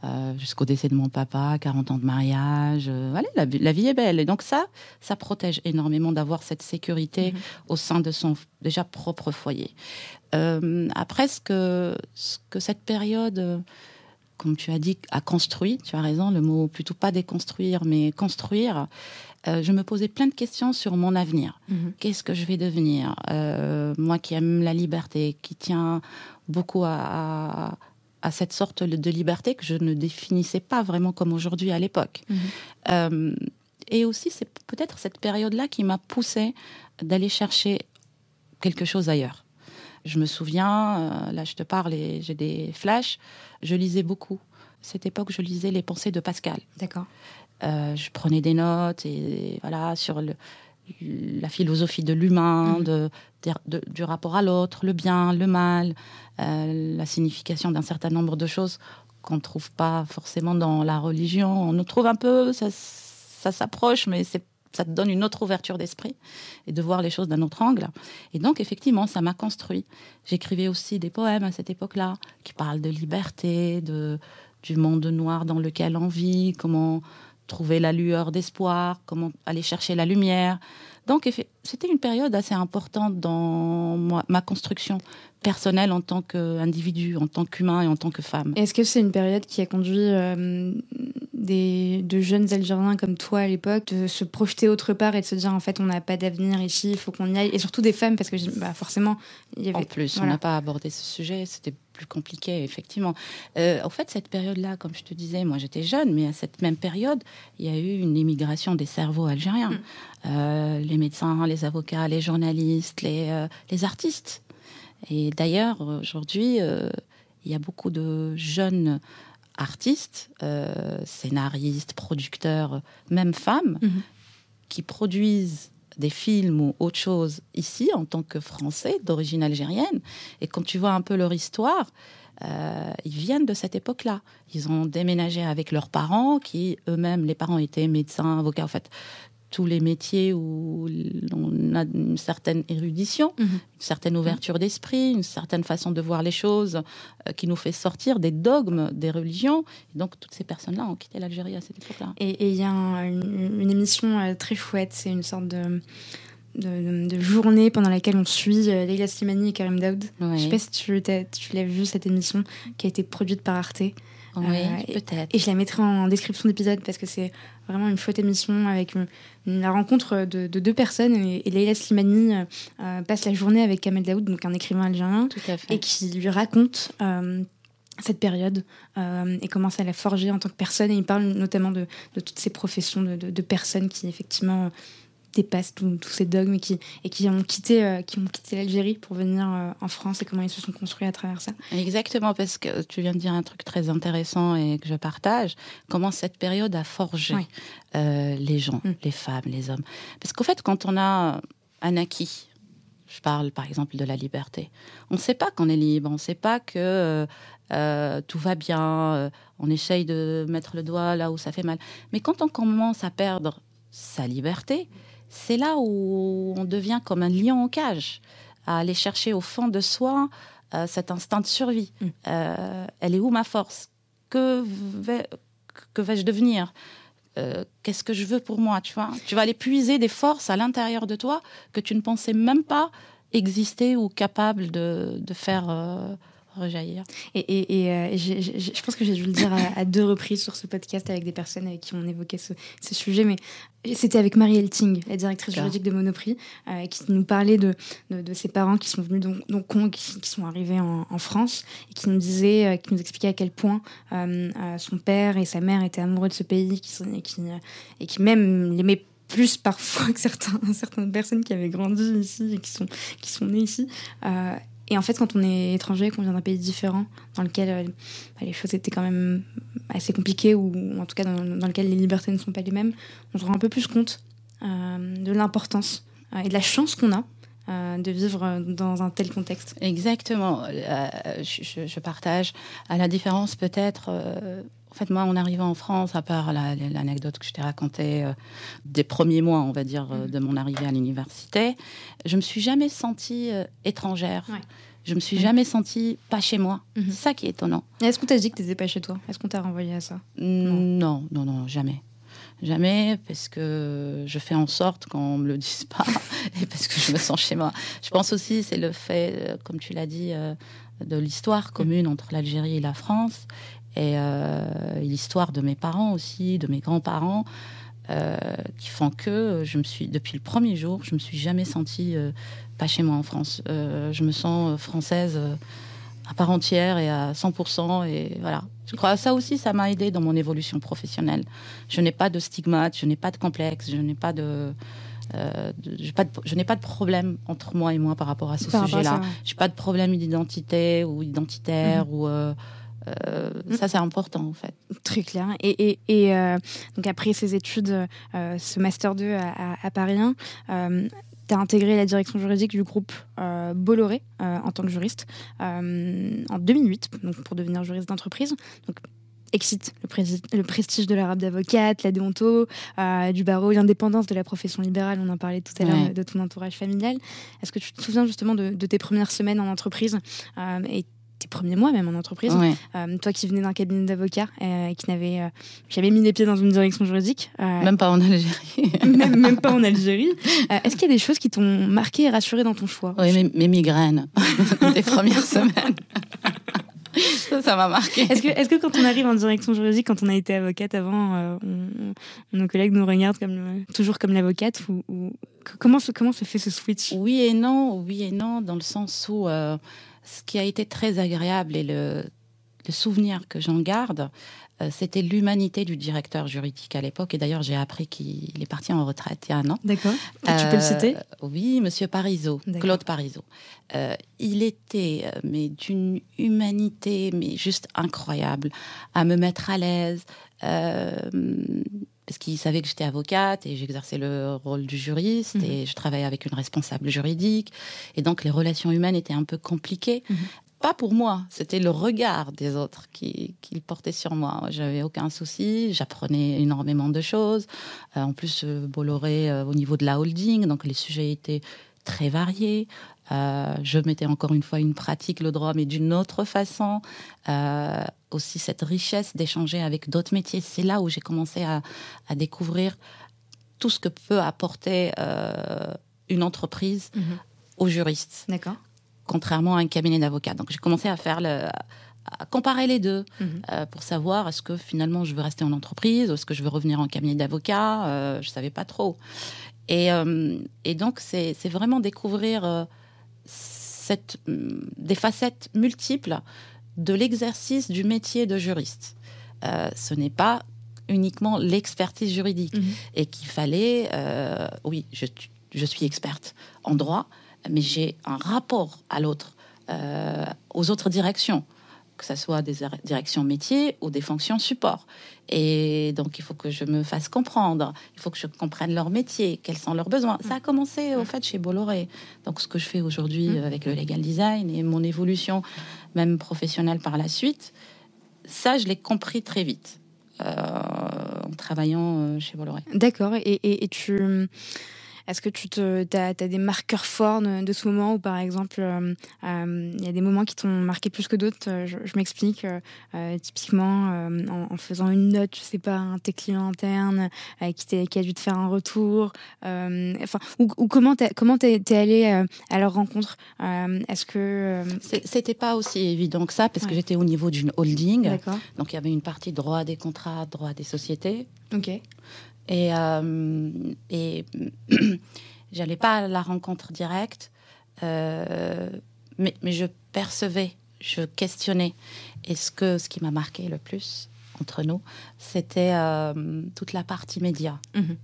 euh, jusqu'au décès de mon papa, 40 ans de mariage. Euh, la, la, vie est belle. Et donc ça, ça protège énormément d'avoir cette sécurité mm-hmm. au sein de son déjà propre foyer. après, ce que, ce que cette période comme tu as dit, a construit, tu as raison, le mot plutôt pas déconstruire, mais construire, euh, je me posais plein de questions sur mon avenir. Mhm. Qu'est-ce que je vais devenir? Euh, Moi qui aime la liberté, qui tient beaucoup à, cette sorte de liberté que je ne définissais pas vraiment comme aujourd'hui à l'époque. Mhm. Euh, et aussi, c'est peut-être cette période-là qui m'a poussée d'aller chercher quelque chose ailleurs. Je me souviens, là je te parle et j'ai des flashs, je lisais beaucoup. Cette époque, je lisais les pensées de Pascal. D'accord. Euh, je prenais des notes et voilà sur le, la philosophie de l'humain, mm. de, du rapport à l'autre, le bien, le mal, euh, la signification d'un certain nombre de choses qu'on ne trouve pas forcément dans la religion. On nous trouve un peu, ça, ça s'approche, mais c'est ça te donne une autre ouverture d'esprit et de voir les choses d'un autre angle. Et donc, effectivement, ça m'a construit. J'écrivais aussi des poèmes à cette époque-là qui parlent de liberté, de, du monde noir dans lequel on vit, comment trouver la lueur d'espoir, comment aller chercher la lumière. Donc, c'était une période assez importante dans ma construction personnelle en tant qu'individu, en tant qu'humain et en tant que femme. Est-ce que c'est une période qui a conduit euh, des, de jeunes Algériens comme toi à l'époque de se projeter autre part et de se dire en fait on n'a pas d'avenir ici, il faut qu'on y aille? Et surtout des femmes, parce que bah, forcément, il y avait... En plus, on n'a pas abordé ce sujet, c'était plus compliqué, effectivement. Euh, en fait, cette période-là, comme je te disais, moi j'étais jeune, mais à cette même période, il y a eu une émigration des cerveaux algériens. Mm. Euh, les médecins, les avocats, les journalistes, les, euh, les artistes. Et d'ailleurs, aujourd'hui, euh, il y a beaucoup de jeunes artistes, scénaristes, producteurs, même femmes, mm-hmm. qui produisent des films ou autre chose ici en tant que Français d'origine algérienne. Et quand tu vois un peu leur histoire, euh, ils viennent de cette époque-là. Ils ont déménagé avec leurs parents, qui eux-mêmes, les parents étaient médecins, avocats. En fait, tous les métiers où on a une certaine érudition, mhm. une certaine ouverture d'esprit, une certaine façon de voir les choses euh, qui nous fait sortir des dogmes des religions. Et donc toutes ces personnes-là ont quitté l'Algérie à cette époque-là. Et il y a une, émission euh, très chouette, c'est une sorte de, de, journée pendant laquelle on suit euh, Leila Slimani et Karim Daoud. Je ne sais pas si tu, tu l'as vu cette émission qui a été produite par Arte. Oui, peut-être. Et, je la mettrai en description d'épisode parce que c'est vraiment une chouette émission avec la rencontre de, deux personnes. Et, Leila Slimani euh, euh, passe la journée avec Kamel Daoud, donc un écrivain algérien, et qui lui raconte euh, cette période et comment ça l'a forgé en tant que personne. Et il parle notamment de, toutes ces professions de, de personnes qui, effectivement, dépassent tous ces dogmes et qui, et qui ont quitté, euh, qui ont quitté l'Algérie pour venir euh, en France et comment ils se sont construits à travers ça. Exactement, parce que tu viens de dire un truc très intéressant et que je partage, comment cette période a forgé euh, les gens, mm. les femmes, les hommes. Parce qu'au fait, quand on a un acquis, je parle par exemple de la liberté, on ne sait pas qu'on est libre, on ne sait pas que... tout va bien, on essaye de mettre le doigt là où ça fait mal. Mais quand on commence à perdre sa liberté, c'est là où on devient comme un lion en cage, à aller chercher au fond de soi euh, cet instinct de survie. Mm. Euh, elle est où ma force? Que, vais, que vais-je devenir? Euh, Qu'est-ce que je veux pour moi? Tu vois, tu vas aller puiser des forces à l'intérieur de toi que tu ne pensais même pas exister ou capable de, de faire rejaillir. Et, et, euh, je pense que j'ai dû le dire à, deux reprises sur ce podcast avec des personnes avec qui on évoquait ce, sujet, mais c'était avec Marie Elting, la directrice juridique de Monoprix, euh, qui nous parlait de, de, ses parents qui sont venus donc, donc qui, qui, sont arrivés en, France, et qui nous disait, euh, qui nous expliquait à quel point son père et sa mère étaient amoureux de ce pays, qui, et, qui, et qui même l'aimaient plus parfois (laughs) que certains, certaines personnes qui avaient grandi ici et qui sont, qui sont nées ici. Et en fait, quand on est étranger, qu'on vient d'un pays différent, dans lequel euh, bah, les choses étaient quand même assez compliquées, ou, en tout cas dans, lequel les libertés ne sont pas les mêmes, on se rend un peu plus compte euh, de l'importance euh, et de la chance qu'on a de vivre dans un tel contexte. Exactement. Je, partage. À la différence peut-être en fait, moi, en arrivant en France, à part l'anecdote que je t'ai racontée des premiers mois, on va dire, mm. de mon arrivée à l'université, je me suis jamais sentie étrangère. Je me suis jamais sentie pas chez moi. Mhm. C'est ça qui est étonnant. Est-ce qu'on t'a dit que tu n'étais pas chez toi? Est-ce qu'on t'a renvoyé à ça? Non. non, non, jamais. Jamais, parce que je fais en sorte qu'on me le dise pas (laughs) et parce que je me sens chez moi. Je pense aussi, c'est le fait, euh, comme tu l'as dit, euh, de l'histoire commune entre l'Algérie et la France et euh, l'histoire de mes parents aussi, de mes grands-parents. qui font que je me suis, depuis le premier jour, je me suis jamais sentie pas chez moi en France. Euh, je me sens euh, française euh, à part entière et à 100%. Et voilà. Je crois que ça aussi, ça m'a aidé dans mon évolution professionnelle. Je n'ai pas de stigmate, je n'ai pas de complexe, je n'ai pas de. je, n'ai pas de problème entre moi et moi par rapport à ce sujet-là. Je n'ai pas de problème d'identité ou identitaire mhm. ou. Ça, c'est important, en fait. Très clair. Et, et, donc, après ces études, ce Master 2 à, à, Paris 1, tu as intégré la direction juridique du groupe euh, Bolloré euh, en tant que juriste euh, en 2008, donc pour devenir juriste d'entreprise. Donc, excite le, prestige de l'arabe d'avocate, la déonto, du barreau, l'indépendance de la profession libérale, on en parlait tout à l'heure de ton entourage familial. Est-ce que tu te souviens justement de, tes premières semaines en entreprise et tes premiers mois même en entreprise. Ouais. Euh, toi qui venais d'un cabinet d'avocats et qui n'avait jamais mis les pieds dans une direction juridique. même pas en Algérie. (laughs) même, même, pas en Algérie. Est-ce qu'il y a des choses qui t'ont marqué et rassuré dans ton choix? Oui, mes, mes migraines (laughs) des premières semaines. ça, ça m'a marqué. Est-ce que, est que quand on arrive en direction juridique, quand on a été avocate avant, euh, nos collègues nous regardent comme, toujours comme l'avocate ou, ou, comment, se, comment se fait ce switch? Oui et non, oui et non, dans le sens où euh, ce qui a été très agréable et le, le souvenir que j'en garde, euh, c'était l'humanité du directeur juridique à l'époque. Et d'ailleurs, j'ai appris qu'il est parti en retraite il y a un an. D'accord. tu peux le citer? Oui, Monsieur Parisot, Claude Parisot. Euh, il était, euh, mais d'une humanité, mais juste incroyable, à me mettre à l'aise. Parce qu'il savait que j'étais avocate et j'exerçais le rôle du juriste mhm. et je travaillais avec une responsable juridique. Et donc les relations humaines étaient un peu compliquées. Mhm pas pour moi, c'était le regard des autres qui, qui portait sur moi. J'avais aucun souci, j'apprenais énormément de choses. Euh, en plus, euh, Bolloré euh, au niveau de la holding, donc les sujets étaient très variés. je mettais encore une fois une pratique le droit, mais d'une autre façon. Aussi cette richesse d'échanger avec d'autres métiers. C'est là où j'ai commencé à, à, découvrir tout ce que peut apporter une entreprise mmh aux juristes. D'accord contrairement à un cabinet d'avocats. Donc j'ai commencé à faire le, à comparer les deux mhm. euh, pour savoir est-ce que finalement je veux rester en entreprise, ou est-ce que je veux revenir en cabinet d'avocat. Euh, je savais pas trop. Et, euh, et donc c'est vraiment découvrir euh, cette, mm, des facettes multiples de l'exercice du métier de juriste. ce n'est pas uniquement l'expertise juridique mhm. et qu'il fallait, oui, je, je suis experte en droit, mais j'ai un rapport à l'autre, euh, aux autres directions, que ce soit des directions métiers ou des fonctions support. Et donc, il faut que je me fasse comprendre, il faut que je comprenne leur métier, quels sont leurs besoins. Ça a commencé, au fait, chez Bolloré. Donc, ce que je fais aujourd'hui mmh. avec le legal design et mon évolution, même professionnelle par la suite, ça, je l'ai compris très vite. Euh, en travaillant euh, chez Bolloré. D'accord. Et, et, tu, est-ce que tu te, as, des marqueurs forts de, ce moment ou par exemple, euh, euh, il y a des moments qui t'ont marqué plus que d'autres euh, Je, m'explique. typiquement, en, faisant une note, je sais pas, un tes clients internes qui, qui, a dû te faire un retour. enfin, ou, comment t'es comment t'es es allé à leur rencontre Est-ce que c'était pas aussi évident que ça parce que j'étais au niveau d'une holding. Donc il y avait une partie droit des contrats, droit des sociétés. Ok. Et, euh, et (clears throat) j'allais pas à la rencontre directe, euh, mais, mais, je percevais, je questionnais. Et ce, que, ce qui m'a marqué le plus entre nous, c'était euh, toute la partie média. Mhm.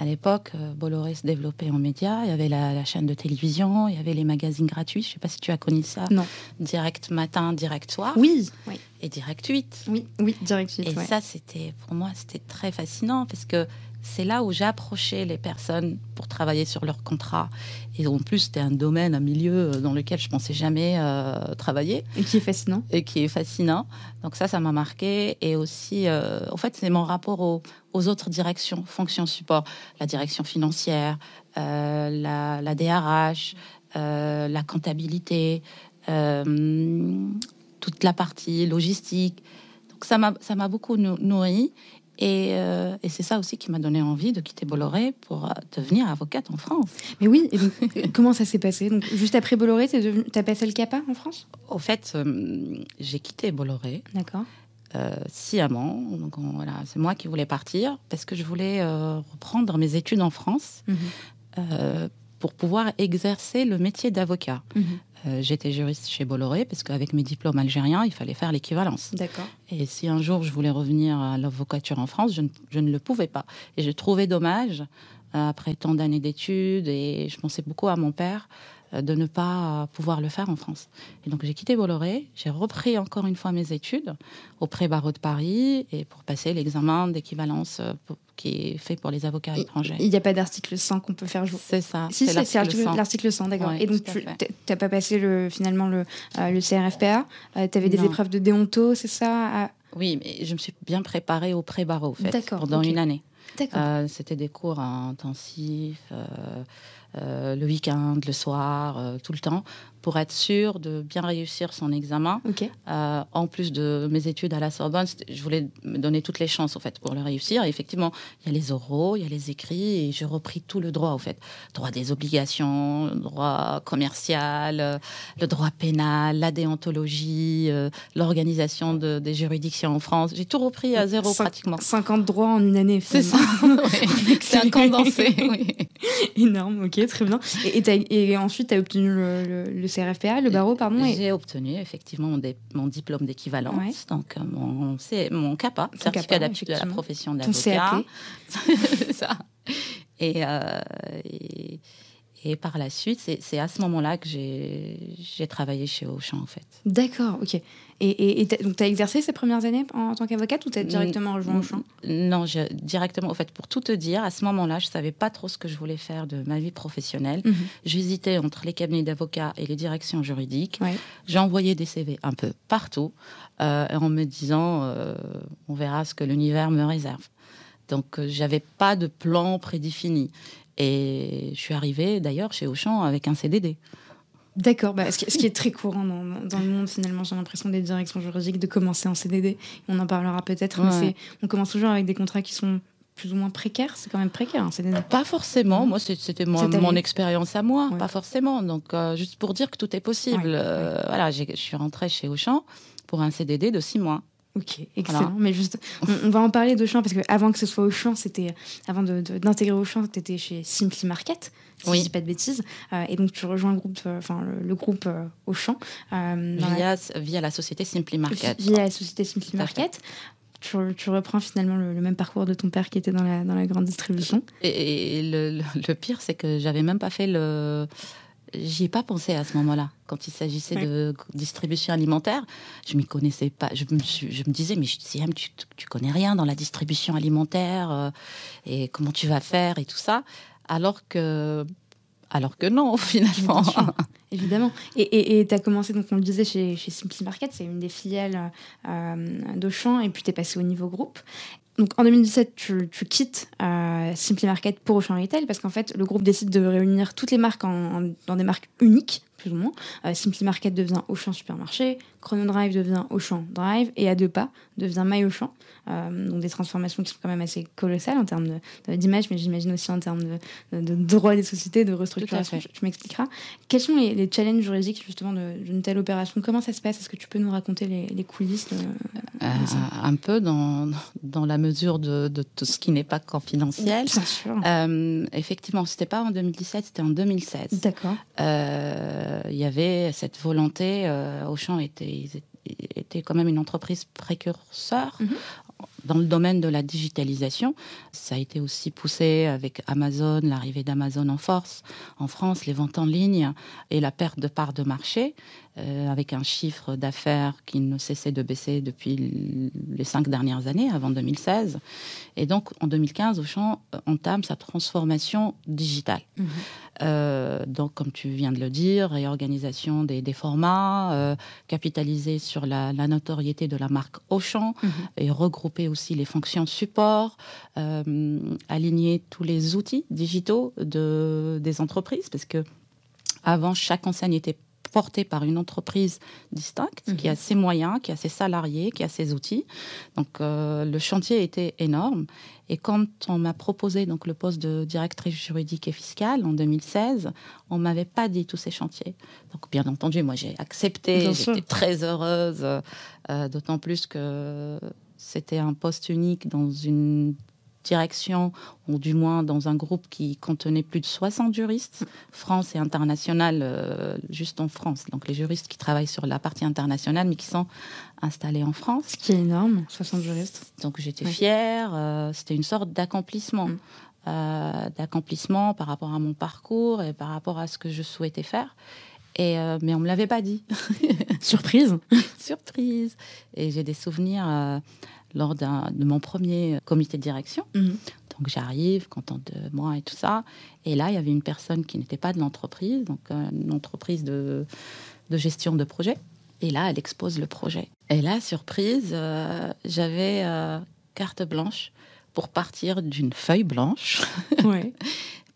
À l'époque, euh, Bolloré se développait en médias. Il y avait la, chaîne de télévision, il y avait les magazines gratuits. Je ne sais pas si tu as connu ça. Non. Direct matin, direct soir. Oui. oui. Et direct 8. Oui, oui, direct 8. Et ça, c'était pour moi, c'était très fascinant parce que c'est là où j'ai approché les personnes pour travailler sur leur contrat. Et en plus, c'était un domaine, un milieu dans lequel je pensais jamais euh, travailler. Et qui est fascinant. Et qui est fascinant. Donc ça, ça m'a marqué. Et aussi, euh, en fait, c'est mon rapport aux, autres directions, fonctions support, la direction financière, euh, la, la, DRH, la comptabilité, toute la partie logistique. Donc ça m'a beaucoup nourri. Euh, et, c'est ça aussi qui m'a donné envie de quitter Bolloré pour euh, devenir avocate en France. Mais oui, et euh, comment ça s'est passé? Donc, Juste après Bolloré, tu as passé le CAPA en France? Au fait, j'ai quitté Bolloré. D'accord. sciemment. Donc voilà, c'est moi qui voulais partir parce que je voulais reprendre mes études en France mhm. pour pouvoir exercer le métier d'avocat. Mhm. Euh, j'étais juriste chez Bolloré parce qu'avec mes diplômes algériens, il fallait faire l'équivalence. D'accord. Et si un jour je voulais revenir à l'avocature en France, je ne, je ne, le pouvais pas. Et je trouvais dommage, euh, après tant d'années d'études, et je pensais beaucoup à mon père, de ne pas pouvoir le faire en France. Et donc j'ai quitté Bolloré, j'ai repris encore une fois mes études au pré-barreau de Paris et pour passer l'examen d'équivalence qui est fait pour les avocats étrangers. Il n'y a pas d'article 100 qu'on peut faire jouer. C'est ça. Si, c'est l'article 100, d'accord. et donc, tu n'as pas passé le, finalement le, euh, le CRFPA euh, Tu avais des épreuves de déonto, c'est ça Oui, mais je me suis bien préparée au pré-barreau, en fait, pendant une année. Euh, C'était des cours intensifs. Le week-end, le soir, tout le temps, pour être sûr de bien réussir son examen. Euh, en plus de mes études à la Sorbonne, je voulais me donner toutes les chances au fait pour le réussir. Et effectivement, il y a les oraux, il y a les écrits, et j'ai repris tout le droit au fait, droit des obligations, droit commercial, euh, le droit pénal, la déontologie, euh, l'organisation de, des juridictions en France. J'ai tout repris à zéro pratiquement. 50 droits en une année. C'est ça. (laughs) (laughs) C'est un condensé. (laughs) Énorme. Ok, très bien. Et, et, ensuite, tu as obtenu le, le CRFPA, le barreau, pardon. J'ai obtenu effectivement mon, diplôme d'équivalence, donc euh, mon, mon CAPA, certificat d'aptitude à la profession d'avocat. (laughs) ça. Et, euh, et, et, par la suite, c'est à ce moment-là que j'ai travaillé chez Auchan, en fait. D'accord, ok. Et, donc, tu as exercé ces premières années en, tant qu'avocate ou tu as directement rejoint Auchan? Non, je, directement. En fait, pour tout te dire, à ce moment-là, je ne savais pas trop ce que je voulais faire de ma vie professionnelle. Mhm. J'hésitais entre les cabinets d'avocats et les directions juridiques. J'ai envoyé des CV un peu partout euh, en me disant euh, on verra ce que l'univers me réserve. Donc, euh, j'avais pas de plan prédéfini. Et je suis arrivée d'ailleurs chez Auchan avec un CDD. D'accord, bah, ce, qui, est très courant dans, dans le monde finalement, j'ai l'impression des directions juridiques de commencer en CDD. On en parlera peut-être, mais on commence toujours avec des contrats qui sont plus ou moins précaires. C'est quand même précaire un CDD. Pas forcément. Moi, c'était mon, mon expérience à moi, pas forcément. Donc, euh, juste pour dire que tout est possible. Euh, voilà, je suis rentrée chez Auchan pour un CDD de six mois. Ok, excellent. Mais juste, on, va en parler d'Auchan parce que avant que ce soit Auchan, c'était avant d'intégrer de, Auchan, tu étais chez Simply Market, si oui. je dis pas de bêtises, euh, et donc tu rejoins le groupe, euh, le, groupe euh, Auchan via, via la société Simply Market. Via la société Simply Market. Tu, tu, reprends finalement le, même parcours de ton père qui était dans la, dans la grande distribution. Et, le, le, pire, c'est que j'avais même pas fait le J'y ai pas pensé à ce moment-là. Quand il s'agissait de distribution alimentaire, je m'y connaissais pas. Je me, je me disais, mais Siam, tu, tu connais rien dans la distribution alimentaire euh, et comment tu vas faire et tout ça. Alors que, alors que non, (laughs) finalement. Évidemment. Et tu as commencé, donc on le disait, chez, chez Simply Market, c'est une des filiales euh, d'Auchan, et puis tu es passé au niveau groupe. Donc en 2017, tu, quittes euh, Simply Market pour Auchan Retail parce qu'en fait, le groupe décide de réunir toutes les marques dans des marques uniques, plus ou moins. Euh, Simply Market devient Auchan Supermarché, Chrono Drive devient Auchan Drive et à deux pas devient My Auchan. Euh, donc des transformations qui sont quand même assez colossales en termes d'image, mais j'imagine aussi en termes de, de, droit des sociétés, de restructuration. Tu, m'expliqueras. Quels sont les, challenges juridiques justement d'une telle opération? Comment ça se passe? Est-ce que tu peux nous raconter les, coulisses euh, Un peu dans, dans la mesure de, tout ce qui n'est pas confidentiel. Bien sûr. Euh, effectivement, c'était pas en 2017, c'était en 2016. D'accord. Il y avait cette volonté. Auchan était, était quand même une entreprise précurseur mhm dans le domaine de la digitalisation. Ça a été aussi poussé avec Amazon, l'arrivée d'Amazon en force en France, les ventes en ligne et la perte de parts de marché, euh, avec un chiffre d'affaires qui ne cessait de baisser depuis les cinq dernières années, avant 2016. Et donc, en 2015, Auchan entame sa transformation digitale. Mmh. Euh, donc, comme tu viens de le dire, réorganisation des, des formats, euh, capitaliser sur la, notoriété de la marque Auchan mmh. et regrouper aussi les fonctions support, euh, aligner tous les outils digitaux de, des entreprises, parce que avant, chaque enseigne était portée par une entreprise distincte, qui a mhm. ses moyens, qui a ses salariés, qui a ses outils. Donc euh, le chantier était énorme. Et quand on m'a proposé donc le poste de directrice juridique et fiscale en 2016, on m'avait pas dit tous ces chantiers. Donc bien entendu, moi j'ai accepté, j'étais très heureuse, euh, d'autant plus que c'était un poste unique dans une direction, ou du moins dans un groupe qui contenait plus de 60 juristes, France et international, euh, juste en France. Donc les juristes qui travaillent sur la partie internationale, mais qui sont installés en France. Ce qui est énorme, 60 juristes. Donc j'étais fière, euh, c'était une sorte d'accomplissement. Mm. Euh, d'accomplissement par rapport à mon parcours et par rapport à ce que je souhaitais faire. Et, mais on ne me l'avait pas dit. (laughs) Surprise Surprise Et j'ai des souvenirs lors de mon premier comité de direction. Mhm. Donc j'arrive, contente de moi et tout ça. Et là, il y avait une personne qui n'était pas de l'entreprise, donc euh, une entreprise de, de, gestion de projet. Et là, elle expose le projet. Et là, surprise, euh, j'avais euh, carte blanche pour partir d'une feuille blanche (laughs)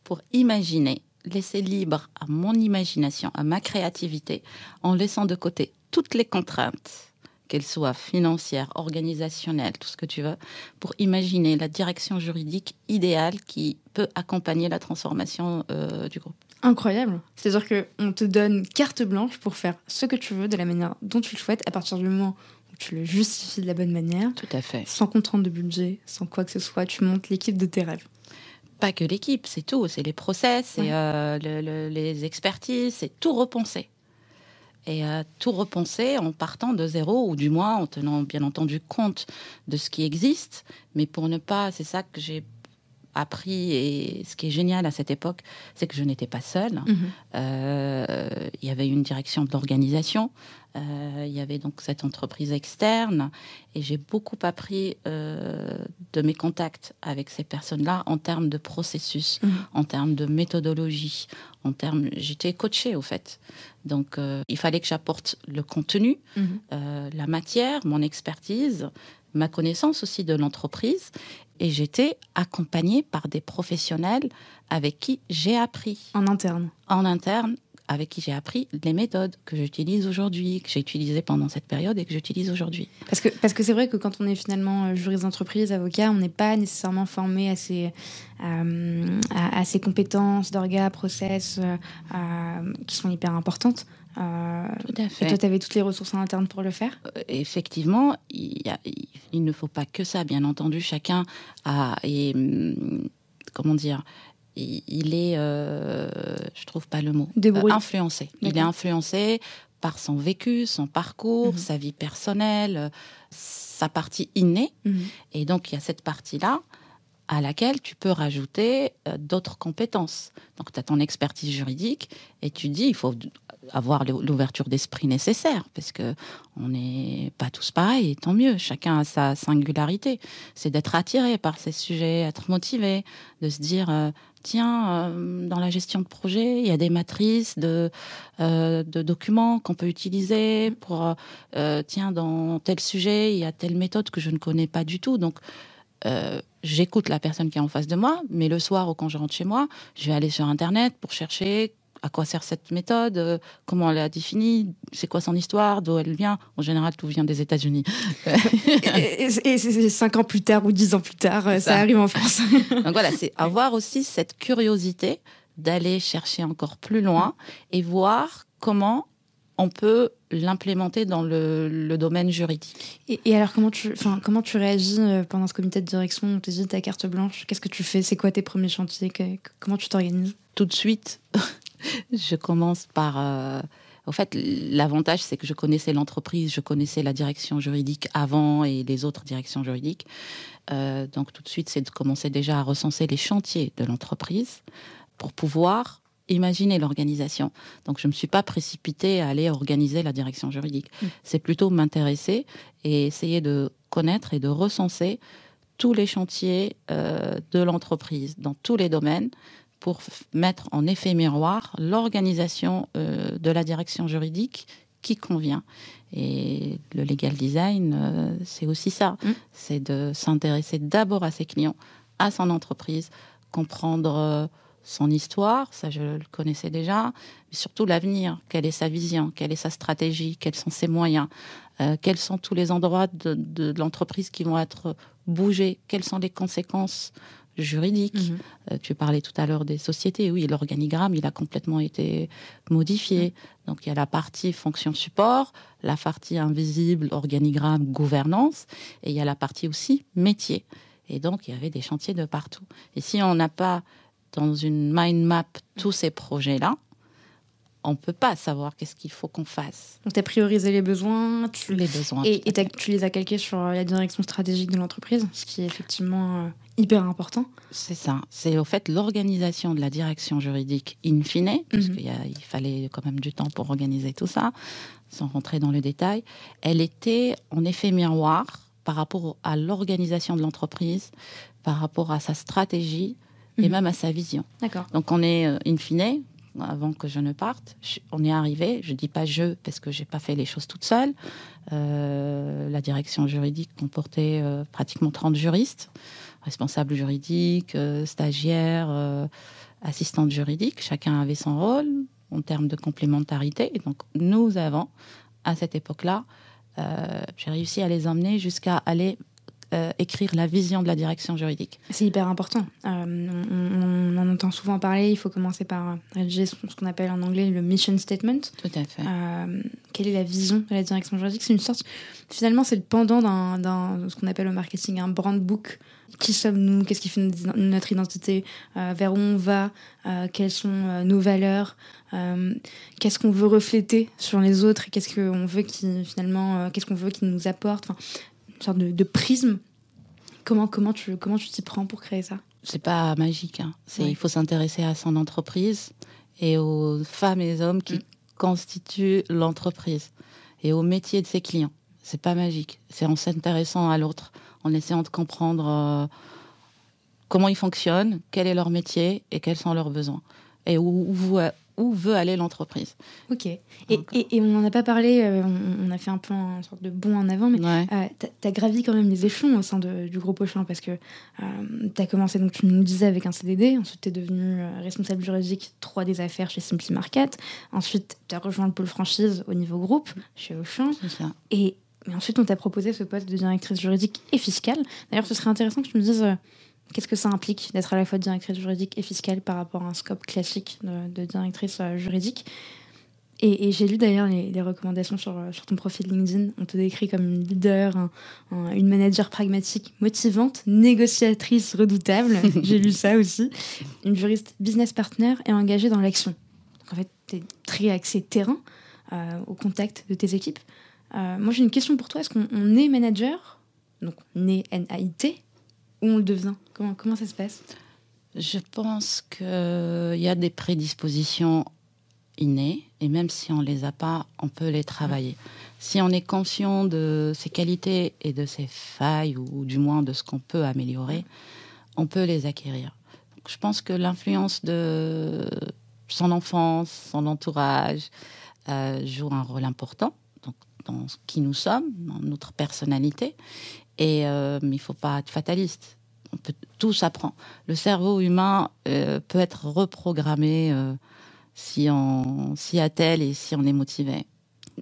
pour imaginer laisser libre à mon imagination, à ma créativité, en laissant de côté toutes les contraintes qu'elles soient financières, organisationnelles, tout ce que tu veux, pour imaginer la direction juridique idéale qui peut accompagner la transformation euh, du groupe. Incroyable. C'est-à-dire qu'on te donne carte blanche pour faire ce que tu veux de la manière dont tu le souhaites à partir du moment où tu le justifies de la bonne manière. Tout à fait. Sans contrainte de budget, sans quoi que ce soit, tu montes l'équipe de tes rêves pas que l'équipe, c'est tout. C'est les process, c'est euh, les expertises, c'est tout repenser. Et euh, tout repenser en partant de zéro, ou du moins en tenant bien entendu compte de ce qui existe. Mais pour ne pas, c'est ça que j'ai appris et ce qui est génial à cette époque, c'est que je n'étais pas seule. Mhm. Euh, il y avait une direction de l'organisation, euh, il y avait donc cette entreprise externe et j'ai beaucoup appris euh, de mes contacts avec ces personnes-là en termes de processus, mhm. en termes de méthodologie, en termes. J'étais coachée au fait, donc il fallait que j'apporte le contenu, mhm. la matière, mon expertise ma connaissance aussi de l'entreprise et j'étais accompagnée par des professionnels avec qui j'ai appris. En interne En interne, avec qui j'ai appris les méthodes que j'utilise aujourd'hui, que j'ai utilisées pendant cette période et que j'utilise aujourd'hui. Parce que parce que c'est vrai que quand on est finalement euh, juriste d'entreprise, avocat, on n'est pas nécessairement formé à ces, euh, à, ces compétences d'orga, process euh, qui sont hyper importantes. Euh, Tout à fait. Et toi, tu avais toutes les ressources en interne pour le faire? Effectivement, il, il, ne faut pas que ça, bien entendu. Chacun a. Et, hum, comment dire il, est, euh, je trouve pas le mot, influencé. Il est influencé par son vécu, son parcours, mhm. sa vie personnelle, sa partie innée. Mhm. Et donc, il y a cette partie-là à laquelle tu peux rajouter d'autres compétences. Donc, tu as ton expertise juridique et tu dis, il faut avoir l'ouverture d'esprit nécessaire, parce que on n'est pas tous pareils, et tant mieux, chacun a sa singularité. C'est d'être attiré par ces sujets, être motivé, de se dire, euh, tiens, euh, dans la gestion de projet, il y a des matrices de, euh, de documents qu'on peut utiliser pour, tiens, dans tel sujet, il y a telle méthode que je ne connais pas du tout, donc j'écoute la personne qui est en face de moi, mais le soir ou quand je rentre chez moi, je vais aller sur Internet pour chercher à quoi sert cette méthode, euh, comment elle a définie, c'est quoi son histoire, d'où elle vient. En général, tout vient des États-Unis. (laughs) et, c'est cinq ans plus tard ou dix ans plus tard, ça. ça. arrive en France. (laughs) Donc voilà, c'est avoir aussi cette curiosité d'aller chercher encore plus loin et voir comment on peut l'implémenter dans le, domaine juridique. Et, alors, comment tu, comment tu réagis euh, pendant ce comité de direction On te dit ta carte blanche, qu'est-ce que tu fais? C'est quoi tes premiers chantiers? Comment tu t'organises? Tout de suite, (laughs) je commence par... Euh, au fait, l'avantage, c'est que je connaissais l'entreprise, je connaissais la direction juridique avant et les autres directions juridiques. Euh, donc tout de suite, c'est de commencer déjà à recenser les chantiers de l'entreprise pour pouvoir imaginer l'organisation. Donc je ne me suis pas précipitée à aller organiser la direction juridique. Mm. C'est plutôt m'intéresser et essayer de connaître et de recenser tous les chantiers euh, de l'entreprise dans tous les domaines pour mettre en effet miroir l'organisation euh, de la direction juridique qui convient. Et le legal design, euh, c'est aussi ça. Mm. C'est de s'intéresser d'abord à ses clients, à son entreprise, comprendre son histoire, ça je le connaissais déjà, mais surtout l'avenir, quelle est sa vision, quelle est sa stratégie, quels sont ses moyens, euh, quels sont tous les endroits de, l'entreprise qui vont être bougés, quelles sont les conséquences juridiques. Mhm. Euh, tu parlais tout à l'heure des sociétés, oui, l'organigramme, il a complètement été modifié. Mhm. Donc il y a la partie fonction support, la partie invisible, organigramme, gouvernance, et il y a la partie aussi métier. Et donc, il y avait des chantiers de partout. Et si on n'a pas dans une mind map tous ces projets-là, on ne peut pas savoir qu'est-ce qu'il faut qu'on fasse. Donc, tu as priorisé les besoins. Tu... Les besoins. Et, tu les as calqués sur la direction stratégique de l'entreprise, ce qui est effectivement euh, hyper important. C'est ça. C'est au fait l'organisation de la direction juridique in fine, parce mhm. qu'il fallait quand même du temps pour organiser tout ça, sans rentrer dans le détail. Elle était en effet miroir par rapport à l'organisation de l'entreprise, par rapport à sa stratégie, et mhm. même à sa vision. D'accord. Donc on est, euh, in fine, avant que je ne parte, on est arrivé, je dis pas je parce que j'ai pas fait les choses toute seule. Euh, la direction juridique comportait euh, pratiquement 30 juristes, responsables juridiques, stagiaires, assistante juridique. Chacun avait son rôle en termes de complémentarité. Et donc, nous avons, à cette époque-là, j'ai réussi à les emmener jusqu'à aller euh, écrire la vision de la direction juridique. C'est hyper important. Euh, on, en entend souvent parler. Il faut commencer par rédiger ce qu'on appelle en anglais le mission statement. Tout à fait. quelle est la vision de la direction juridique? C'est une sorte. Finalement, c'est le pendant d'un ce qu'on appelle au marketing un brand book qui sommes-nous, qu'est-ce qui fait notre identité, euh, vers où on va, euh, quelles sont euh, nos valeurs, qu'est-ce qu'on veut refléter sur les autres, qu'est-ce qu'on veut qui finalement, qu'est-ce qu'on veut qui nous apporte, enfin, sorte de, prisme. Comment comment tu comment tu t'y prends pour créer ça? C'est pas magique. Hein. C'est il faut s'intéresser à son entreprise et aux femmes et aux hommes qui mm. constituent l'entreprise et au métier de ses clients. C'est pas magique. C'est en s'intéressant à l'autre en essayant de comprendre euh, comment ils fonctionnent, quel est leur métier et quels sont leurs besoins et où, où, veut aller l'entreprise. Ok. Et, et, on n'en a pas parlé, euh, on, a fait un peu sorte de bond en avant, mais euh, tu as, gravi quand même les échelons au sein du groupe Auchan parce que tu as commencé, donc tu nous disais, avec un CDD, ensuite tu es devenu responsable juridique 3 des affaires chez Simply Market, ensuite tu as rejoint le pôle franchise au niveau groupe chez Auchan. Ça. Et mais ensuite, on t'a proposé ce poste de directrice juridique et fiscale. D'ailleurs, ce serait intéressant que tu me dises euh, qu'est-ce que ça implique d'être à la fois directrice juridique et fiscale par rapport à un scope classique de, directrice euh, juridique? Et, j'ai lu d'ailleurs les, recommandations sur, euh, sur, ton profil LinkedIn. On te décrit comme une leader, une manager pragmatique, motivante, négociatrice redoutable. (laughs) j'ai lu ça aussi. Une juriste business partner et engagée dans l'action. en fait, tu es très axé terrain, au contact de tes équipes. Euh, moi, j'ai une question pour toi. Est-ce qu'on est manager, donc né N-A-I-T, ou on le devient? Comment, comment ça se passe? Je pense qu'il y a des prédispositions innées, et même si on ne les a pas, on peut les travailler. Si on est conscient de ses qualités et de ses failles, ou du moins de ce qu'on peut améliorer, on peut les acquérir. je pense que l'influence de son enfance, son entourage, euh, joue un rôle important dans qui nous sommes, dans notre personnalité. Et, euh, mais il ne faut pas être fataliste. On peut, tout s'apprend. Le cerveau humain euh, peut être reprogrammé euh, si on s'y attelle et si on est motivé.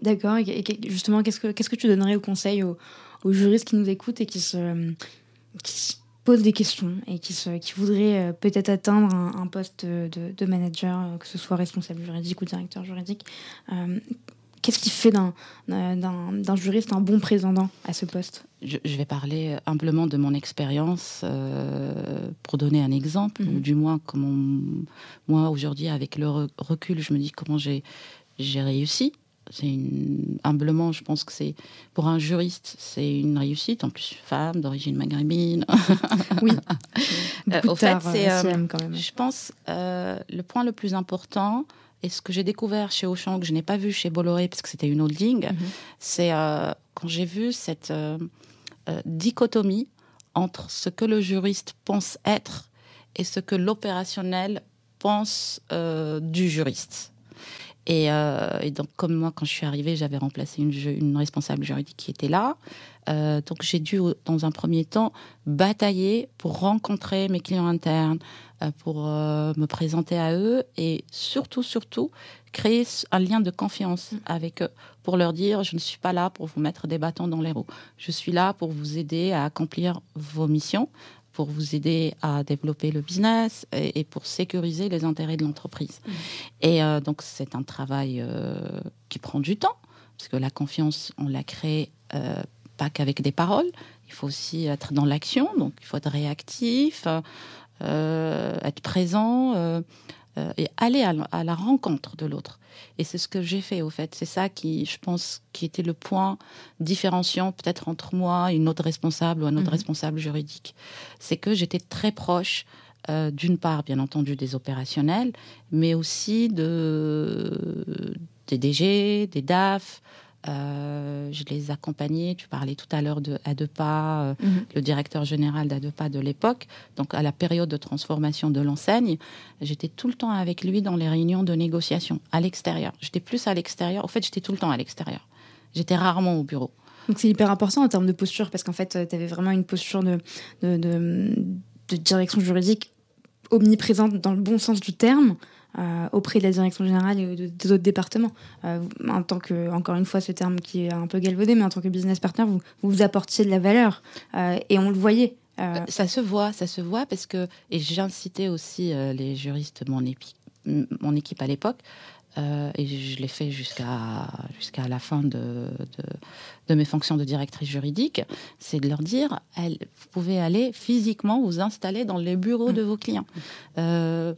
D'accord. Et, justement, qu'est-ce que, que tu donnerais au conseil aux, juristes qui nous écoutent et qui se, qui posent des questions et qui, se, qui voudraient peut-être atteindre un, poste de, manager, que ce soit responsable juridique ou directeur juridique Qu'est-ce qui fait d'un juriste un bon président à ce poste? Je, vais parler humblement de mon expérience euh, pour donner un exemple, ou mhm. du moins comment moi aujourd'hui avec le recul, je me dis comment j'ai réussi. C'est humblement, je pense que c'est pour un juriste, c'est une réussite. En plus, femme d'origine maghrébine. (laughs) Oui. Euh, au fait, c'est, euh, je pense, le point le plus important, et ce que j'ai découvert chez Auchan, que je n'ai pas vu chez Bolloré, parce que c'était une holding, mhm. c'est euh, quand j'ai vu cette euh, euh, dichotomie entre ce que le juriste pense être et ce que l'opérationnel pense du juriste. Et, donc, comme moi, quand je suis arrivée, j'avais remplacé une, une, responsable juridique qui était là. donc, j'ai dû, dans un premier temps, batailler pour rencontrer mes clients internes, euh, pour euh, me présenter à eux et surtout, surtout, créer un lien de confiance mm. avec eux pour leur dire je ne suis pas là pour vous mettre des bâtons dans les roues. Je suis là pour vous aider à accomplir vos missions, pour vous aider à développer le business et, pour sécuriser les intérêts de l'entreprise. Mm. Et euh, donc, c'est un travail qui prend du temps parce que la confiance, on la crée pas qu'avec des paroles. Il faut aussi être dans l'action, donc il faut être réactif. Euh, être présent euh, euh, et aller à, la rencontre de l'autre. Et c'est ce que j'ai fait, au fait. C'est ça qui, je pense, qui était le point différenciant peut-être entre moi et une autre responsable ou un autre mhm. responsable juridique. C'est que j'étais très proche d'une part, bien entendu, des opérationnels, mais aussi de, des DG, des DAF, euh, je les accompagnais. Tu parlais tout à l'heure de Adepa, euh, mhm. le directeur général d'Adepa de l'époque. Donc, à la période de transformation de l'enseigne, j'étais tout le temps avec lui dans les réunions de négociation à l'extérieur. J'étais plus à l'extérieur. En fait, j'étais tout le temps à l'extérieur. J'étais rarement au bureau. Donc, c'est hyper important en termes de posture parce qu'en fait, tu avais vraiment une posture de, de, de direction juridique omniprésente dans le bon sens du terme. Auprès de la direction générale et des autres départements. en tant que, encore une fois, ce terme qui est un peu galvaudé, mais en tant que business partner, vous, vous apportiez de la valeur et on le voyait. Ça se voit, ça se voit parce que, et j'incitais aussi les juristes, mon, mon équipe à l'époque, euh, et je l'ai fait jusqu'à jusqu'à la fin de, de, mes fonctions de directrice juridique, c'est de leur dire, vous pouvez aller physiquement vous installer dans les bureaux de vos clients. Euh,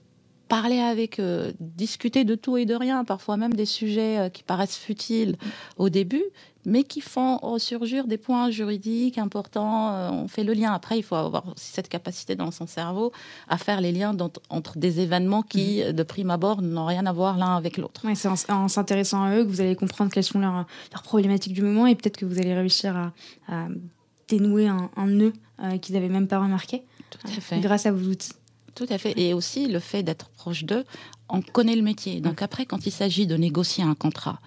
parler avec eux, discuter de tout et de rien, parfois même des sujets euh, qui paraissent futiles au début, mais qui font ressurgir des points juridiques importants. Euh, on fait le lien. Après, il faut avoir aussi cette capacité dans son cerveau à faire les liens entre des événements qui, mhm. de prime abord, n'ont rien à voir l'un avec l'autre. c'est en, s'intéressant à eux que vous allez comprendre quelles sont leurs, problématiques du moment et peut-être que vous allez réussir à, dénouer un, nœud euh, qu'ils n'avaient même pas remarqué. Tout à fait. grâce à vos outils. Tout à fait. Et aussi le fait d'être proche d'eux, on connaît le métier. Donc après, quand il s'agit de négocier un contrat,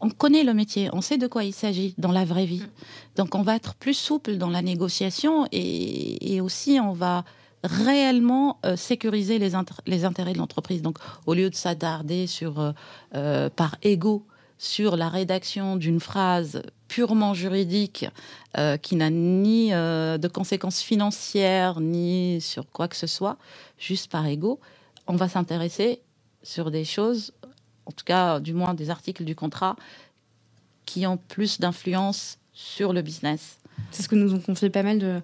on connaît le métier, on sait de quoi il s'agit dans la vraie vie. Donc on va être plus souple dans la négociation et, aussi on va réellement euh, sécuriser les, les, intérêts de l'entreprise. Donc au lieu de s'attarder sur euh, euh, par ego sur la rédaction d'une phrase purement juridique qui n'a ni de conséquences financières ni sur quoi que ce soit, juste par ego, on va s'intéresser sur des choses en tout cas du moins des articles du contrat, qui ont plus d'influence sur le business. C'est ce que nous ont confié pas mal de,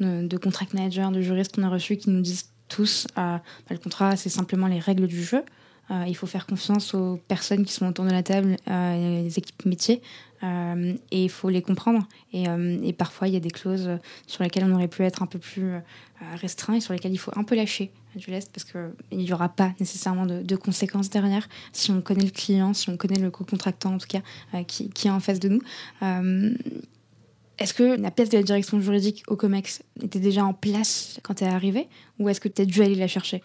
de, contract managers, de juristes qu'on a reçus qui nous disent tous euh, bah, le contrat, c'est simplement les règles du jeu. Euh, il faut faire confiance aux personnes qui sont autour de la table, euh, les équipes métiers, euh, et il faut les comprendre. Et, et, parfois, il y a des clauses sur lesquelles on aurait pu être un peu plus restreint et sur lesquelles il faut un peu lâcher du lest parce qu'il n'y aura pas nécessairement de, conséquences derrière si on connaît le client, si on connaît le co-contractant en tout cas qui, qui, est en face de nous. Est-ce que la pièce de la direction juridique au COMEX était déjà en place quand tu es arrivé ou est-ce que tu as dû aller la chercher?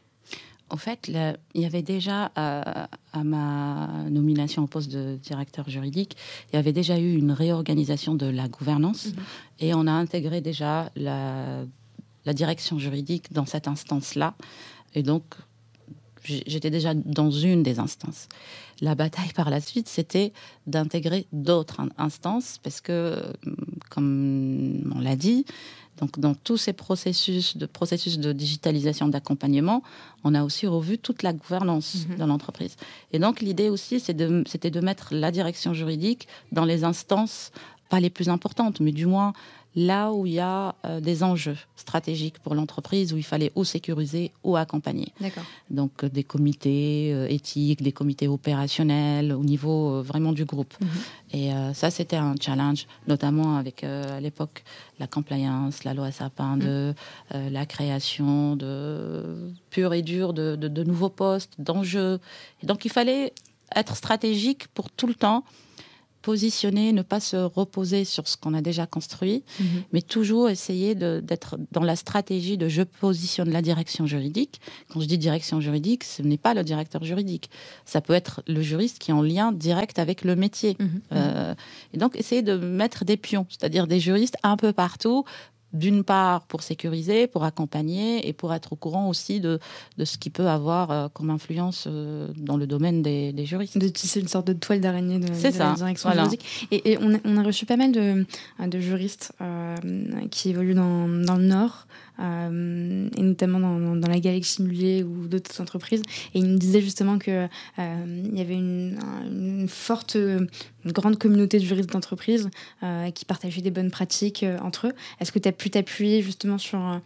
En fait, il y avait déjà, euh, à, ma nomination au poste de directeur juridique, il y avait déjà eu une réorganisation de la gouvernance mhm. et on a intégré déjà la, direction juridique dans cette instance-là. Et donc, j'étais déjà dans une des instances. La bataille par la suite, c'était d'intégrer d'autres instances parce que, comme on l'a dit, donc, dans tous ces processus de, processus de digitalisation, d'accompagnement, on a aussi revu toute la gouvernance mhm. de l'entreprise. Et donc, l'idée aussi, c'était de mettre la direction juridique dans les instances, pas les plus importantes, mais du moins là où il y a euh, des enjeux stratégiques pour l'entreprise, où il fallait ou sécuriser ou accompagner. Donc euh, des comités euh, éthiques, des comités opérationnels au niveau vraiment du groupe. Mhm. Et ça, c'était un challenge, notamment avec à l'époque la compliance, la loi Sapin 2, mhm. la création de pur et dur de, de nouveaux postes, d'enjeux. Donc il fallait être stratégique pour tout le temps positionner, ne pas se reposer sur ce qu'on a déjà construit, mhm. mais toujours essayer d'être dans la stratégie de je positionne la direction juridique. Quand je dis direction juridique, ce n'est pas le directeur juridique. Ça peut être le juriste qui est en lien direct avec le métier. Mhm. Euh, et donc, essayer de mettre des pions, c'est-à-dire des juristes un peu partout d'une part pour sécuriser, pour accompagner et pour être au courant aussi de, de ce qui peut avoir euh, comme influence euh, dans le domaine des, des, juristes. De tisser une sorte de toile d'araignée de, de la direction juridique. Et, on, a, on, a, reçu pas mal de, de juristes euh, qui évoluent dans, dans le Nord, euh, et notamment dans, dans, la Galaxie Mullier ou d'autres entreprises. Et il nous disait justement qu'il euh, y avait une, une, forte, une grande communauté de juristes d'entreprise euh, qui partageaient des bonnes pratiques entre eux. Est-ce que tu as pu t'appuyer justement sur,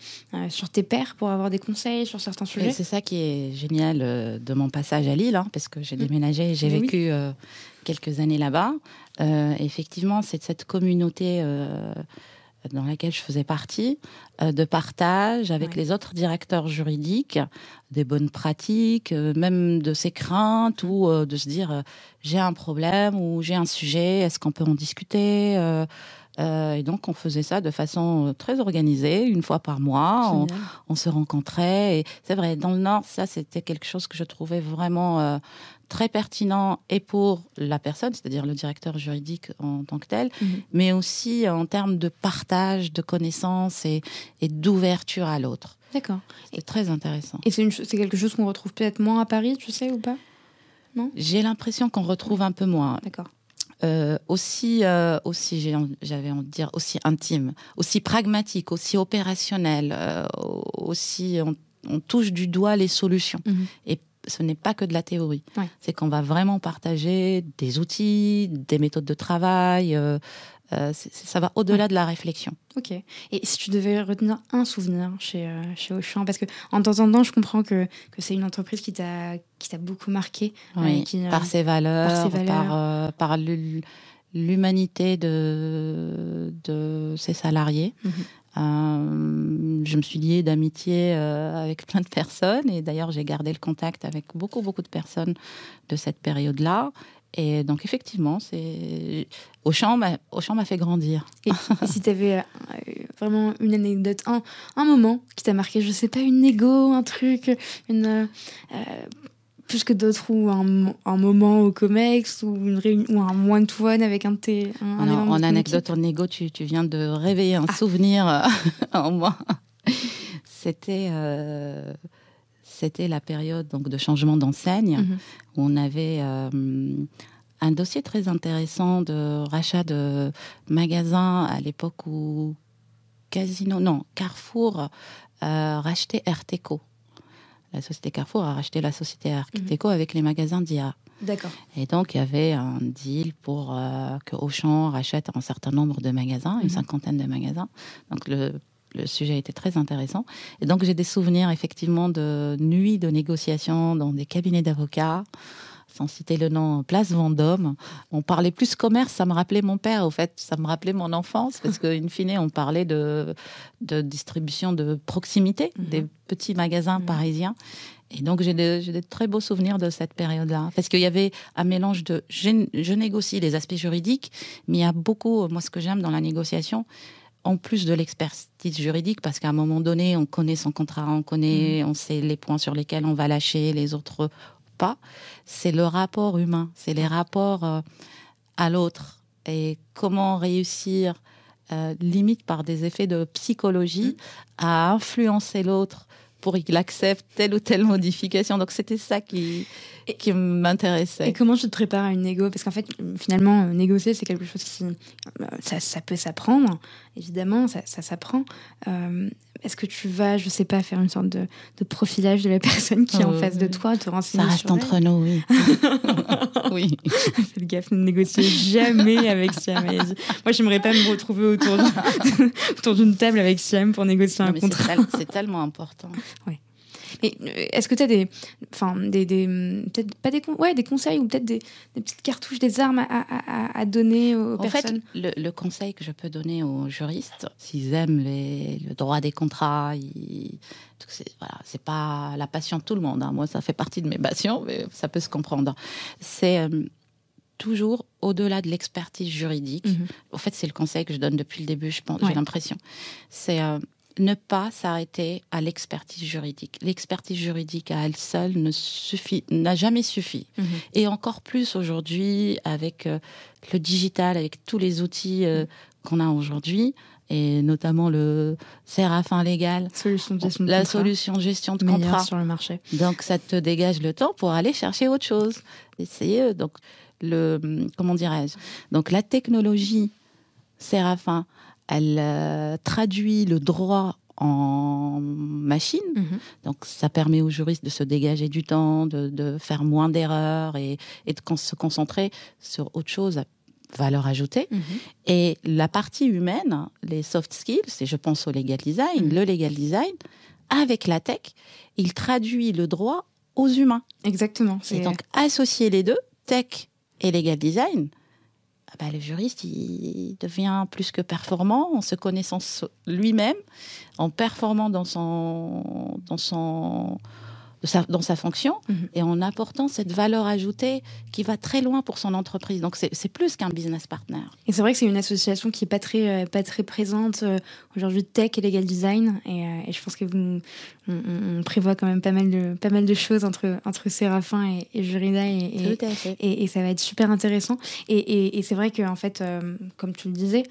sur tes pairs pour avoir des conseils sur certains sujets? C'est ça qui est génial de mon passage à Lille, hein, parce que j'ai mm. déménagé, j'ai vécu quelques années là-bas. effectivement, c'est cette communauté dans laquelle je faisais partie, euh, de partage avec les autres directeurs juridiques, des bonnes pratiques, euh, même de ses craintes ou euh, de se dire j'ai un problème ou j'ai un sujet, est-ce qu'on peut en discuter et donc on faisait ça de façon très organisée, une fois par mois, on, on, se rencontrait. Et c'est vrai, dans le Nord, ça c'était quelque chose que je trouvais vraiment très pertinent et pour la personne, c'est-à-dire le directeur juridique en tant que tel, mhm. mais aussi en termes de partage de connaissances et, et d'ouverture à l'autre. D'accord. C'est très intéressant. Et c'est quelque chose qu'on retrouve peut-être moins à Paris, tu sais, ou pas? Non? J'ai l'impression qu'on retrouve un peu moins. D'accord. Euh, aussi, euh, aussi j'avais envie de dire, aussi intime, aussi pragmatique, aussi opérationnel, euh, aussi on, touche du doigt les solutions. Mhm. Et ce n'est pas que de la théorie. C'est qu'on va vraiment partager des outils, des méthodes de travail. Euh, euh, ça va au-delà de la réflexion. Ok. Et si tu devais retenir un souvenir chez, euh, chez Auchan, parce que en t'entendant, je comprends que, que c'est une entreprise qui t'a beaucoup marqué. par, ses valeurs, par par, l'humanité de, de ses salariés. Mhm. Euh, je me suis liée d'amitié euh, avec plein de personnes et d'ailleurs j'ai gardé le contact avec beaucoup beaucoup de personnes de cette période-là. Et donc effectivement, c'est Auchan m'a fait grandir. Et, si tu avais euh, vraiment une anecdote, un, un moment qui t'a marqué, je sais pas, une égo, un truc, une plus que d'autres ou un, un, moment au COMEX ou, une réunion, ou un one-to-one avec un thé. Un, en anecdote, en égo, tu, tu, viens de réveiller un ah. souvenir euh, (laughs) en moi. C'était euh, c'était la période donc de changement d'enseigne mhm. où on avait euh, un dossier très intéressant de rachat de magasins à l'époque où Casino, non, Carrefour rachetait RTCO la société Carrefour a racheté la société Architeco avec les magasins d'IA. D'accord. Et donc, il y avait un deal pour euh, que Auchan rachète un certain nombre de magasins, une mhm. cinquantaine de magasins. Donc, le, le sujet était très intéressant. Et donc, j'ai des souvenirs effectivement de nuits de négociations dans des cabinets d'avocats sans citer le nom, Place Vendôme. On parlait plus commerce, ça me rappelait mon père, au fait, ça me rappelait mon enfance, parce qu'in fine, on parlait de, de distribution de proximité, mhm. des petits magasins mhm. parisiens. Et donc, j'ai des, très beaux souvenirs de cette période-là. Parce qu'il y avait un mélange de. Je, négocie les aspects juridiques, mais il y a beaucoup. Moi, ce que j'aime dans la négociation, en plus de l'expertise juridique, parce qu'à un moment donné, on connaît son contrat, on connaît, mhm. on sait les points sur lesquels on va lâcher, les autres pas, c'est le rapport humain, c'est les rapports euh, à l'autre et comment réussir, euh, limite par des effets de psychologie, mm. à influencer l'autre pour qu'il accepte telle ou telle modification. Donc c'était ça qui, qui m'intéressait. Et comment tu te prépares à une négo? Parce qu'en fait, finalement, négocier, c'est quelque chose qui... Euh, ça, ça peut s'apprendre, évidemment, ça, ça s'apprend. Est-ce que tu vas, je sais pas, faire une sorte de, profilage de la personne qui est en face de toi, te renseigner Ça reste entre nous, oui. (laughs) oui. Faites gaffe, ne négociez jamais avec Siam. Moi, j'aimerais pas me retrouver (laughs) autour d'une table avec Siam pour négocier un contrat. C'est tellement important. Oui. Euh, est-ce que tu as des, enfin, des, des peut-être pas des, ouais, des conseils ou peut-être des, petites cartouches, des armes à, à, donner aux personnes En fait, le, conseil que je peux donner aux juristes, s'ils aiment les, le droit des contrats, c'est voilà, c'est pas la passion de tout le monde. Hein. Moi, ça fait partie de mes passions, mais ça peut se comprendre. C'est euh, toujours au-delà de l'expertise juridique. En mm-hmm. fait, c'est le conseil que je donne depuis le début, je pense, j'ai l'impression. C'est euh, ne pas s'arrêter à l'expertise juridique. L'expertise juridique à elle seule ne suffit, n'a jamais suffi. Mhm. Et encore plus aujourd'hui avec euh, le digital, avec tous les outils euh, qu'on a aujourd'hui, et notamment le Séraphin légal, solution de gestion de la solution de gestion de contrat sur le marché. Donc ça te dégage le temps pour aller chercher autre chose. Essayer euh, donc le comment dirais-je? Donc la technologie Séraphin elle euh, traduit le droit en machine. Mhm. Donc, ça permet aux juristes de se dégager du temps, de, faire moins d'erreurs et, de se concentrer sur autre chose à valeur ajoutée. Mhm. Et la partie humaine, les soft skills, et je pense au legal design, mhm. le legal design, avec la tech, il traduit le droit aux humains. Exactement. Et donc, associer les deux, tech et legal design, bah, le juriste, il devient plus que performant en se connaissant lui-même, en performant dans son, dans son, dans sa fonction mhm. et en apportant cette valeur ajoutée qui va très loin pour son entreprise. Donc c'est plus qu'un business partner. Et c'est vrai que c'est une association qui est pas très euh, pas très présente euh, aujourd'hui tech et legal design et, euh, et je pense que vous on, prévoit quand même pas mal de pas mal de choses entre entre Séraphin et, et Jurida et, et, et, ça va être super intéressant. Et, et c'est vrai que en fait comme tu le disais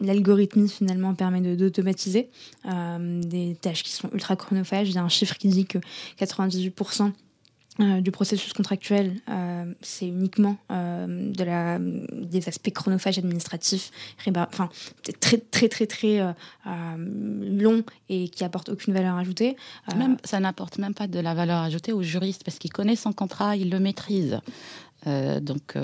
l'algorithmie finalement permet d'automatiser des tâches qui sont ultra chronophages. Il y a un chiffre qui dit que 98% euh, du processus contractuel, euh, c'est uniquement euh, de la, des aspects chronophages administratifs, enfin, très très très très long et qui apportent aucune valeur ajoutée. Même, ça n'apporte même pas de la valeur ajoutée au juriste parce qu'il connaît son contrat, il le maîtrise. donc,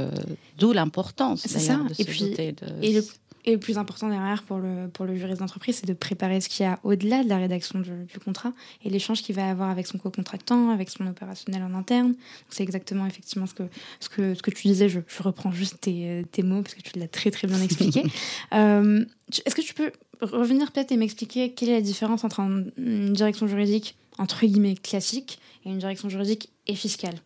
d'où l'importance. C'est ça. et puis, et le, et le plus important derrière pour le, pour le juriste d'entreprise, c'est de préparer ce qu'il y a au-delà de la rédaction du, contrat et l'échange qu'il va avoir avec son co-contractant, avec son opérationnel en interne. C'est exactement effectivement ce que, ce que, ce que tu disais. Je, je reprends juste tes, tes, mots parce que tu l'as très très bien expliqué. (laughs) euh, Est-ce que tu peux revenir peut-être et m'expliquer quelle est la différence entre une direction juridique entre guillemets classique et une direction juridique et fiscale?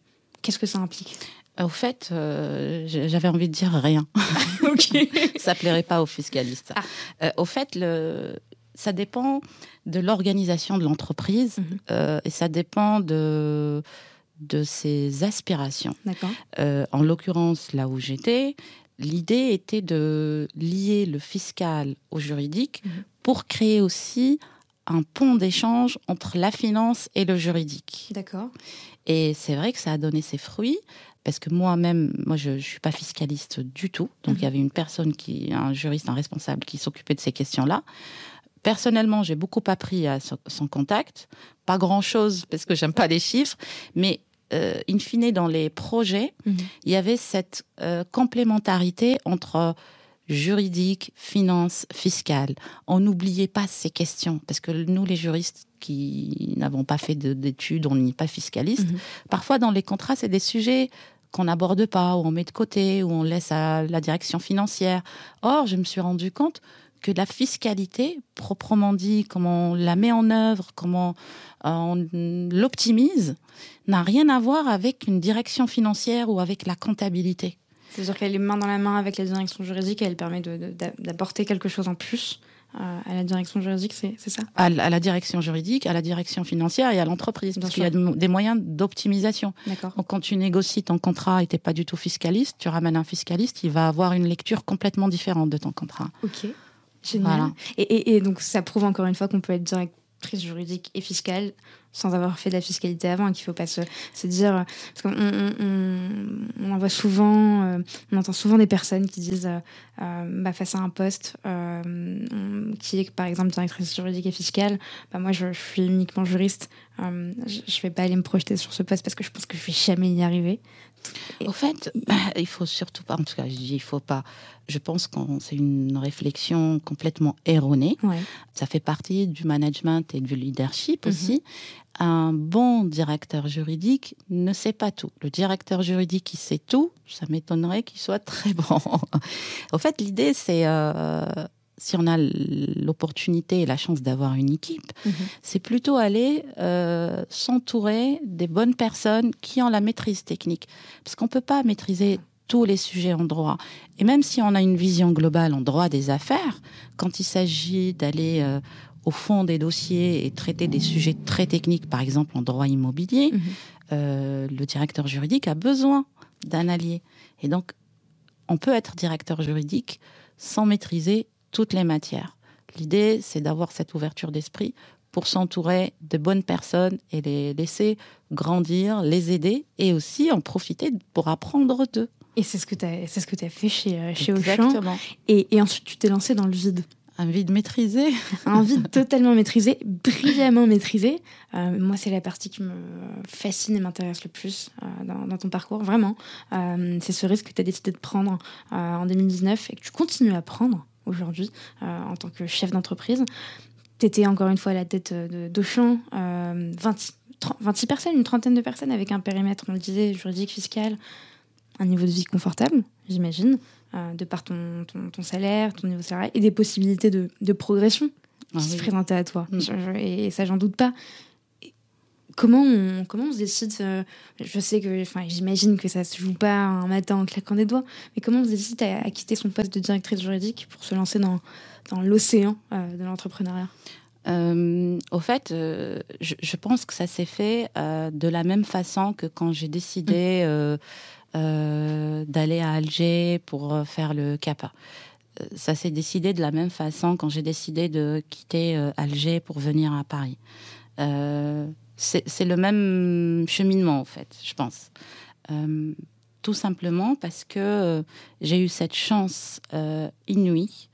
Qu'est-ce que ça implique? Au fait, euh, j'avais envie de dire rien. (laughs) ok. (laughs) ça plairait pas aux fiscalistes. Ah. Euh, au fait, le, ça dépend de l'organisation de l'entreprise mhm. euh, et ça dépend de de ses aspirations. En l'occurrence, là où j'étais, l'idée était de lier le fiscal au juridique mhm. pour créer aussi un pont d'échange entre la finance et le juridique. D'accord. Et c'est vrai que ça a donné ses fruits parce que moi-même, moi, je ne suis pas fiscaliste du tout. Donc, il y mhm. avait une personne, qui, un juriste, un responsable qui s'occupait de ces questions-là. Personnellement, j'ai beaucoup appris à son contact. Pas grand-chose, parce que j'aime pas les chiffres. Mais, euh, in fine, dans les projets, mhm. il y avait cette euh, complémentarité entre juridique, finance, fiscale. On n'oubliait pas ces questions, parce que nous, les juristes qui n'avons pas fait d'études, on n'est pas fiscaliste, mhm. parfois dans les contrats, c'est des sujets qu'on n'aborde pas, ou on met de côté, ou on laisse à la direction financière. Or, je me suis rendu compte que la fiscalité, proprement dit, comment on la met en œuvre, comment euh, on l'optimise, n'a rien à voir avec une direction financière ou avec la comptabilité. C'est-à-dire qu'elle est main dans la main avec la direction juridique et elle permet d'apporter quelque chose en plus à la direction juridique, c'est ça? À, la direction juridique, à la direction financière et à l'entreprise, parce qu'il y a des moyens d'optimisation. Donc quand tu négocies ton contrat et tu n'es pas du tout fiscaliste, tu ramènes un fiscaliste, il va avoir une lecture complètement différente de ton contrat. Ok, génial. Et, et, donc ça prouve encore une fois qu'on peut être directrice juridique et fiscale sans avoir fait de la fiscalité avant, qu'il ne faut pas se, se, dire. Parce qu'on on, on, on, voit souvent, euh, on entend souvent des personnes qui disent, euh, euh bah, face à un poste qui est par exemple directrice juridique et fiscale, bah, moi je, je suis uniquement juriste, je ne vais pas aller me projeter sur ce poste parce que je pense que je ne vais jamais y arriver. Au fait, il faut surtout pas, en tout cas, je dis il faut pas. Je pense que c'est une réflexion complètement erronée. Ça fait partie du management et du leadership mhm. aussi. Un bon directeur juridique ne sait pas tout. Le directeur juridique qui sait tout, ça m'étonnerait qu'il soit très (laughs) bon. Au fait, l'idée, c'est euh, si on a l'opportunité et la chance d'avoir une équipe, mhm. c'est plutôt aller euh, s'entourer des bonnes personnes qui ont la maîtrise technique. Parce qu'on ne peut pas maîtriser tous les sujets en droit. Et même si on a une vision globale en droit des affaires, quand il s'agit d'aller euh, au fond des dossiers et traiter des sujets très techniques, par exemple en droit immobilier, mhm. euh, le directeur juridique a besoin d'un allié. Et donc, on peut être directeur juridique sans maîtriser toutes les matières. L'idée, c'est d'avoir cette ouverture d'esprit pour s'entourer de bonnes personnes et les laisser grandir, les aider et aussi en profiter pour apprendre d'eux. Et c'est ce que tu as, c'est ce que as fait chez, euh, chez Auchan. Et, et ensuite, tu t'es lancé dans le vide. Un vide maîtrisé. (laughs) un vide totalement maîtrisé, brillamment (laughs) maîtrisé. Euh, moi, c'est la partie qui me fascine et m'intéresse le plus euh, dans, dans, ton parcours, vraiment. c'est ce risque que tu as décidé de prendre en 2019 et que tu continues à prendre aujourd'hui euh, en tant que chef d'entreprise. Tu étais encore une fois à la tête d'Auchan, euh, 26 personnes, une trentaine de personnes avec un périmètre, on le disait, juridique, fiscal, un niveau de vie confortable, j'imagine, euh, de par ton, ton, salaire, ton niveau de salaire, et des possibilités de, de progression qui ah se présentaient à toi. Mm. et ça, j'en doute pas comment on, comment on se décide euh, Je sais que, enfin, j'imagine que ça se joue pas un matin en claquant des doigts, mais comment on se décide à, quitter son poste de directrice juridique pour se lancer dans, dans l'océan euh, de l'entrepreneuriat? Euh, au fait, je, pense que ça s'est fait de la même façon que quand j'ai décidé mmh. d'aller à Alger pour faire le CAPA. ça s'est décidé de la même façon quand j'ai décidé de quitter Alger pour venir à Paris. C'est le même cheminement, en fait, je pense. tout simplement parce que j'ai eu cette chance inouïe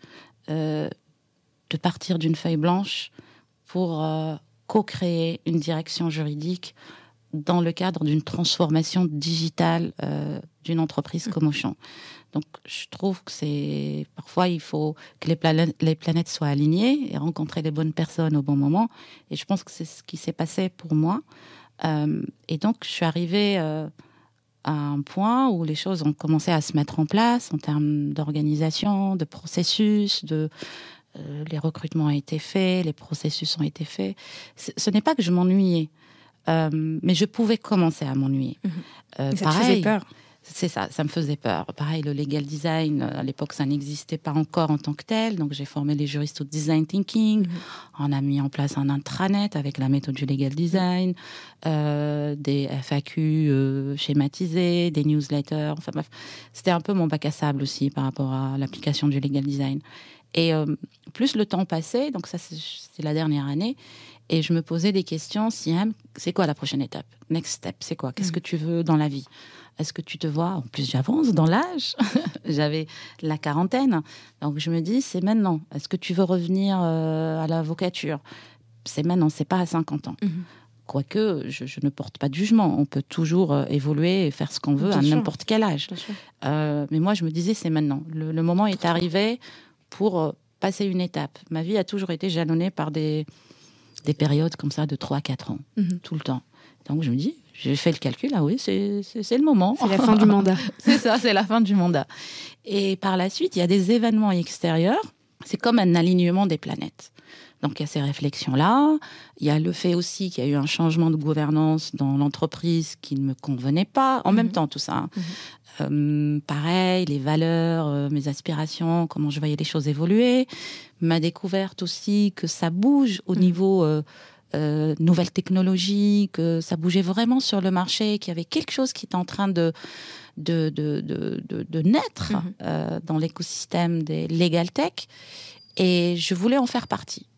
de partir d'une feuille blanche pour co-créer une direction juridique dans le cadre d'une transformation digitale euh, d'une entreprise comme Auchan. Donc, je trouve que c'est parfois il faut que les, planètes, soient alignées et rencontrer les bonnes personnes au bon moment. Et je pense que c'est ce qui s'est passé pour moi. Euh, et donc, je suis arrivée euh, à un point où les choses ont commencé à se mettre en place en termes d'organisation, de processus, de les recrutements ont été faits, les processus ont été faits. Ce n'est pas que je m'ennuyais. Euh, mais je pouvais commencer à m'ennuyer. Mhm. Euh, ça pareil, faisait peur c'est ça, ça me faisait peur. Pareil, le legal design, euh, à l'époque, ça n'existait pas encore en tant que tel. Donc, j'ai formé les juristes au design thinking. Mhm. On a mis en place un intranet avec la méthode du legal design, des FAQ schématisés, des newsletters. Enfin bref, c'était un peu mon bac à sable aussi par rapport à l'application du legal design. Et plus le temps passait, donc ça, c'est la dernière année, et je me posais des questions, Siam, c'est quoi la prochaine étape? Next step, c'est quoi? Qu'est-ce mm. que tu veux dans la vie? Est-ce que tu te vois? En plus, j'avance dans l'âge. (laughs) J'avais la quarantaine. Donc je me dis, c'est maintenant. Est-ce que tu veux revenir euh, à l'avocature C'est maintenant, c'est pas à 50 ans. Mm-hmm. Quoique, je, ne porte pas de jugement. On peut toujours euh, évoluer et faire ce qu'on veut à n'importe quel âge. Euh, mais moi, je me disais, c'est maintenant. Le, le, moment est arrivé pour passer une étape. Ma vie a toujours été jalonnée par des, des périodes comme ça de 3 à 4 ans, mhm. tout le temps. Donc je me dis, j'ai fait le calcul, ah oui, c'est le moment. C'est la fin du mandat. (laughs) c'est ça, c'est la fin du mandat. Et par la suite, il y a des événements extérieurs. C'est comme un alignement des planètes. Donc il y a ces réflexions-là. Il y a le fait aussi qu'il y a eu un changement de gouvernance dans l'entreprise qui ne me convenait pas. En même mhm. temps, tout ça. Hein. Mhm. Euh, pareil, les valeurs, euh, mes aspirations, comment je voyais les choses évoluer. Ma découverte aussi que ça bouge au mhm. niveau euh, euh, nouvelles technologies, que ça bougeait vraiment sur le marché, qu'il y avait quelque chose qui était en train de de, de, de, de naître dans l'écosystème des legal tech. Et je voulais en faire partie.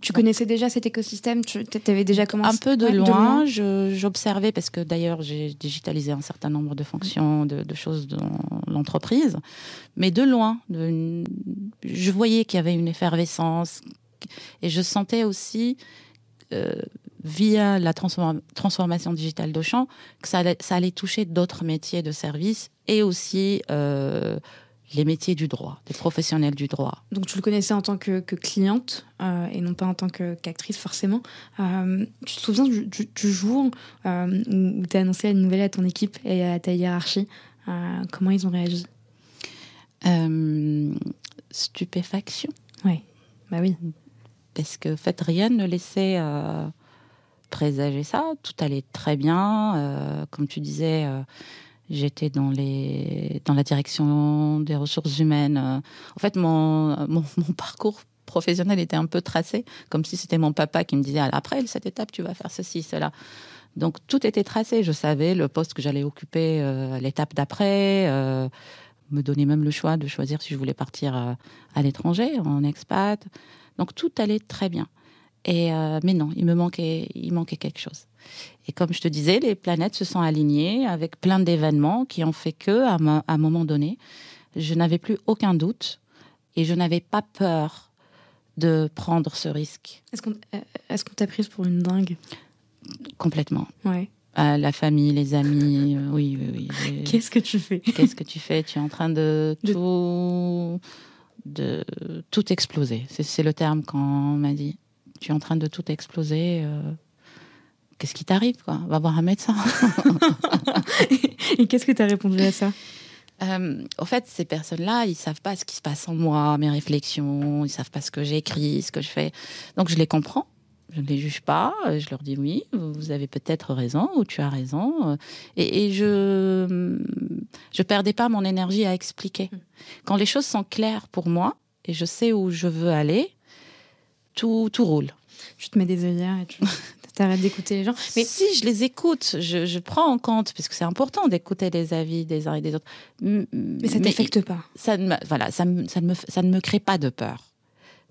Tu connaissais déjà cet écosystème Tu avais déjà commencé Un peu de loin. J'observais, parce que d'ailleurs, j'ai digitalisé un certain nombre de fonctions, de, choses dans l'entreprise. Mais de loin, je voyais qu'il y avait une effervescence. Et je sentais aussi, euh, via la transformation digitale d'Auchan, que ça allait, ça allait toucher d'autres métiers de service et aussi euh, les métiers du droit, des professionnels du droit. Donc tu le connaissais en tant que, cliente euh, et non pas en tant qu'actrice forcément. Euh, tu te souviens du, jour euh, où tu as annoncé la nouvelle à ton équipe et à ta hiérarchie Comment ils ont réagi? Stupéfaction. Oui, bah oui. Parce que en fait, rien ne laissait présager ça. Tout allait très bien. comme tu disais J'étais dans la direction des ressources humaines. En fait, mon, parcours professionnel était un peu tracé, comme si c'était mon papa qui me disait après cette étape tu vas faire ceci, cela. Donc tout était tracé. Je savais le poste que j'allais occuper euh, l'étape d'après. Euh, me donner même le choix de choisir si je voulais partir euh, à l'étranger, en expat. Donc tout allait très bien. Euh, mais non, il me manquait quelque chose. Et comme je te disais, les planètes se sont alignées avec plein d'événements qui ont fait que, à, un moment donné, je n'avais plus aucun doute et je n'avais pas peur de prendre ce risque. Est-ce qu'on euh, est t'a prise pour une dingue? Complètement. Ouais. Euh, la famille, les amis, oui, oui, oui. (laughs) Qu'est-ce que tu fais? Qu'est-ce que tu fais? Tu es en train de, de... tout de tout exploser. C'est le terme qu'on m'a dit tu es en train de tout exploser. Euh, qu'est-ce qui t'arrive quoi? Va voir un médecin. (laughs) (laughs) Et qu'est-ce que tu as répondu à ça? Euh, au fait, ces personnes-là, ils savent pas ce qui se passe en moi, mes réflexions, ils savent pas ce que j'écris, ce que je fais. Donc je les comprends, je ne les juge pas, je leur dis oui, vous avez peut-être raison ou tu as raison. Et, et je je perdais pas mon énergie à expliquer. Hmm. Quand les choses sont claires pour moi et je sais où je veux aller, tout, tout roule. Tu te mets des œillères et tu (laughs) T'arrêtes d'écouter les gens. Mais si je les écoute, je, prends en compte, parce que c'est important d'écouter les avis des uns et des autres. Mais ça t'affecte pas. Ça ne, voilà, ça, ça, ne me, ça ne me crée pas de peur.